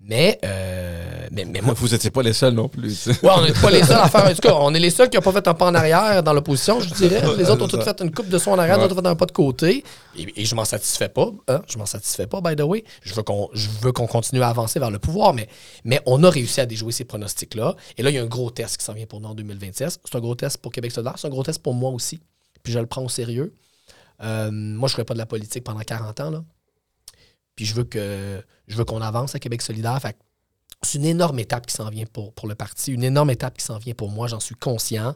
S3: Mais, euh, mais, mais moi,
S1: vous n'étiez pas les seuls non plus.
S3: Oui, on n'est pas les seuls à faire. En tout cas, on est les seuls qui n'ont pas fait un pas en arrière dans l'opposition, je dirais. Les autres ont tous fait une coupe de son en arrière, d'autres ont fait un pas de côté. Et, je m'en satisfais pas. Hein? Je m'en satisfais pas, by the way. Je veux qu'on, continue à avancer vers le pouvoir, mais, mais on a réussi à déjouer ces pronostics-là. Et là, il y a un gros test qui s'en vient pour nous en 2026. C'est un gros test pour Québec solidaire. C'est un gros test pour moi aussi. Puis je le prends au sérieux. Euh, moi, je ne ferai pas de la politique pendant 40 ans. Là. Puis je veux que je veux qu'on avance à Québec solidaire. C'est une énorme étape qui s'en vient pour, pour le parti, une énorme étape qui s'en vient pour moi, j'en suis conscient.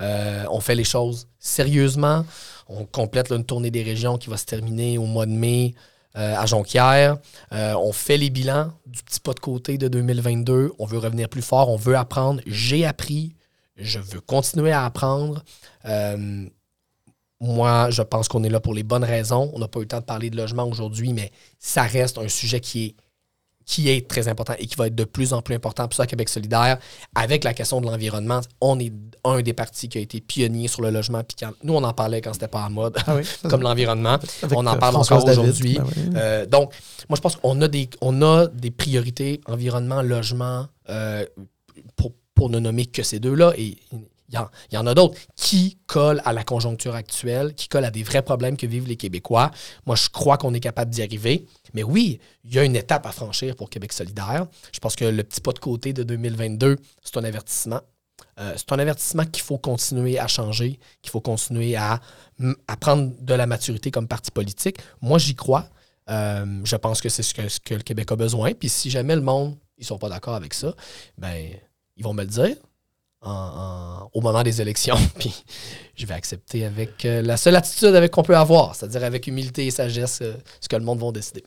S3: Euh, on fait les choses sérieusement. On complète une tournée des régions qui va se terminer au mois de mai euh, à Jonquière. Euh, on fait les bilans du petit pas de côté de 2022. On veut revenir plus fort, on veut apprendre. J'ai appris, je veux continuer à apprendre. Moi, je pense qu'on est là pour les bonnes raisons. On n'a pas eu le temps de parler de logement aujourd'hui, mais ça reste un sujet qui est qui est très important et qui va être de plus en plus important pour ça Québec solidaire. Avec la question de l'environnement, on est un des partis qui a été pionnier sur le logement. Puis nous, on en parlait quand c'était pas en mode, ah comme l'environnement. On en parle encore aujourd'hui. Ben euh, donc, moi, je pense qu'on a des, on a des priorités environnement, logement, euh, pour, pour ne nommer que ces deux-là. Et il y, en, a d'autres qui collent à la conjoncture actuelle, qui collent à des vrais problèmes que vivent les Québécois. Moi, je crois qu'on est capable d'y arriver. Mais oui, il y a une étape à franchir pour Québec solidaire. Je pense que le petit pas de côté de 2022, c'est un avertissement. Euh, c'est un avertissement qu'il faut continuer à changer, qu'il faut continuer à, prendre de la maturité comme parti politique. Moi, j'y crois. je pense que c'est ce que, ce que, le Québec a besoin. Puis si jamais le monde, ils sont pas d'accord avec ça, ben ils vont me le dire au moment des élections. Puis je vais accepter avec la seule attitude qu'on peut avoir, c'est-à-dire avec humilité et sagesse, ce que le monde va décider.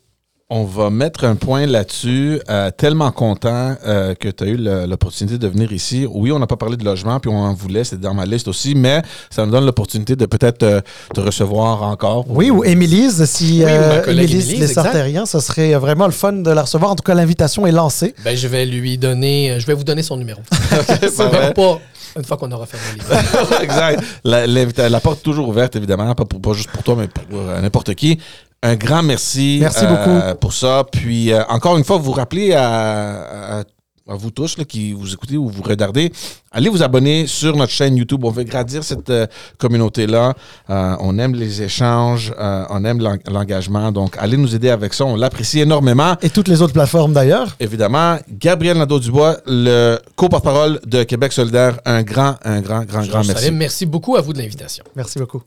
S1: On va mettre un point là-dessus. Euh, tellement content euh, que tu as eu l'opportunité de venir ici. Oui, on n'a pas parlé de logement, puis on en voulait, c'est dans ma liste aussi, mais ça nous donne l'opportunité de peut-être euh, te recevoir encore.
S2: Oui, ou Émilise, si oui, Émilise les Sartériens, ce serait vraiment le fun de la recevoir. En tout cas, l'invitation est lancée.
S3: Ben, je vais lui donner, je vais vous donner son numéro. okay, pas une fois qu'on aura fermé
S1: les Exact. La, la, porte toujours ouverte, évidemment, pas, pas juste pour toi, mais pour n'importe qui. Un grand merci,
S2: merci
S1: euh, pour ça. Puis euh, encore une fois, vous rappelez à, vous tous qui vous écoutez ou vous regardez, allez vous abonner sur notre chaîne YouTube. On veut grandir cette euh, communauté-là. on aime les échanges, on aime l'engagement. Donc, allez nous aider avec ça. On l'apprécie énormément.
S2: Et toutes les autres plateformes d'ailleurs.
S1: Évidemment. Gabriel Nadeau-Dubois, le co-porte-parole de Québec solidaire. Un grand, un grand, grand, grand merci.
S3: Merci beaucoup à vous de l'invitation.
S2: Merci beaucoup.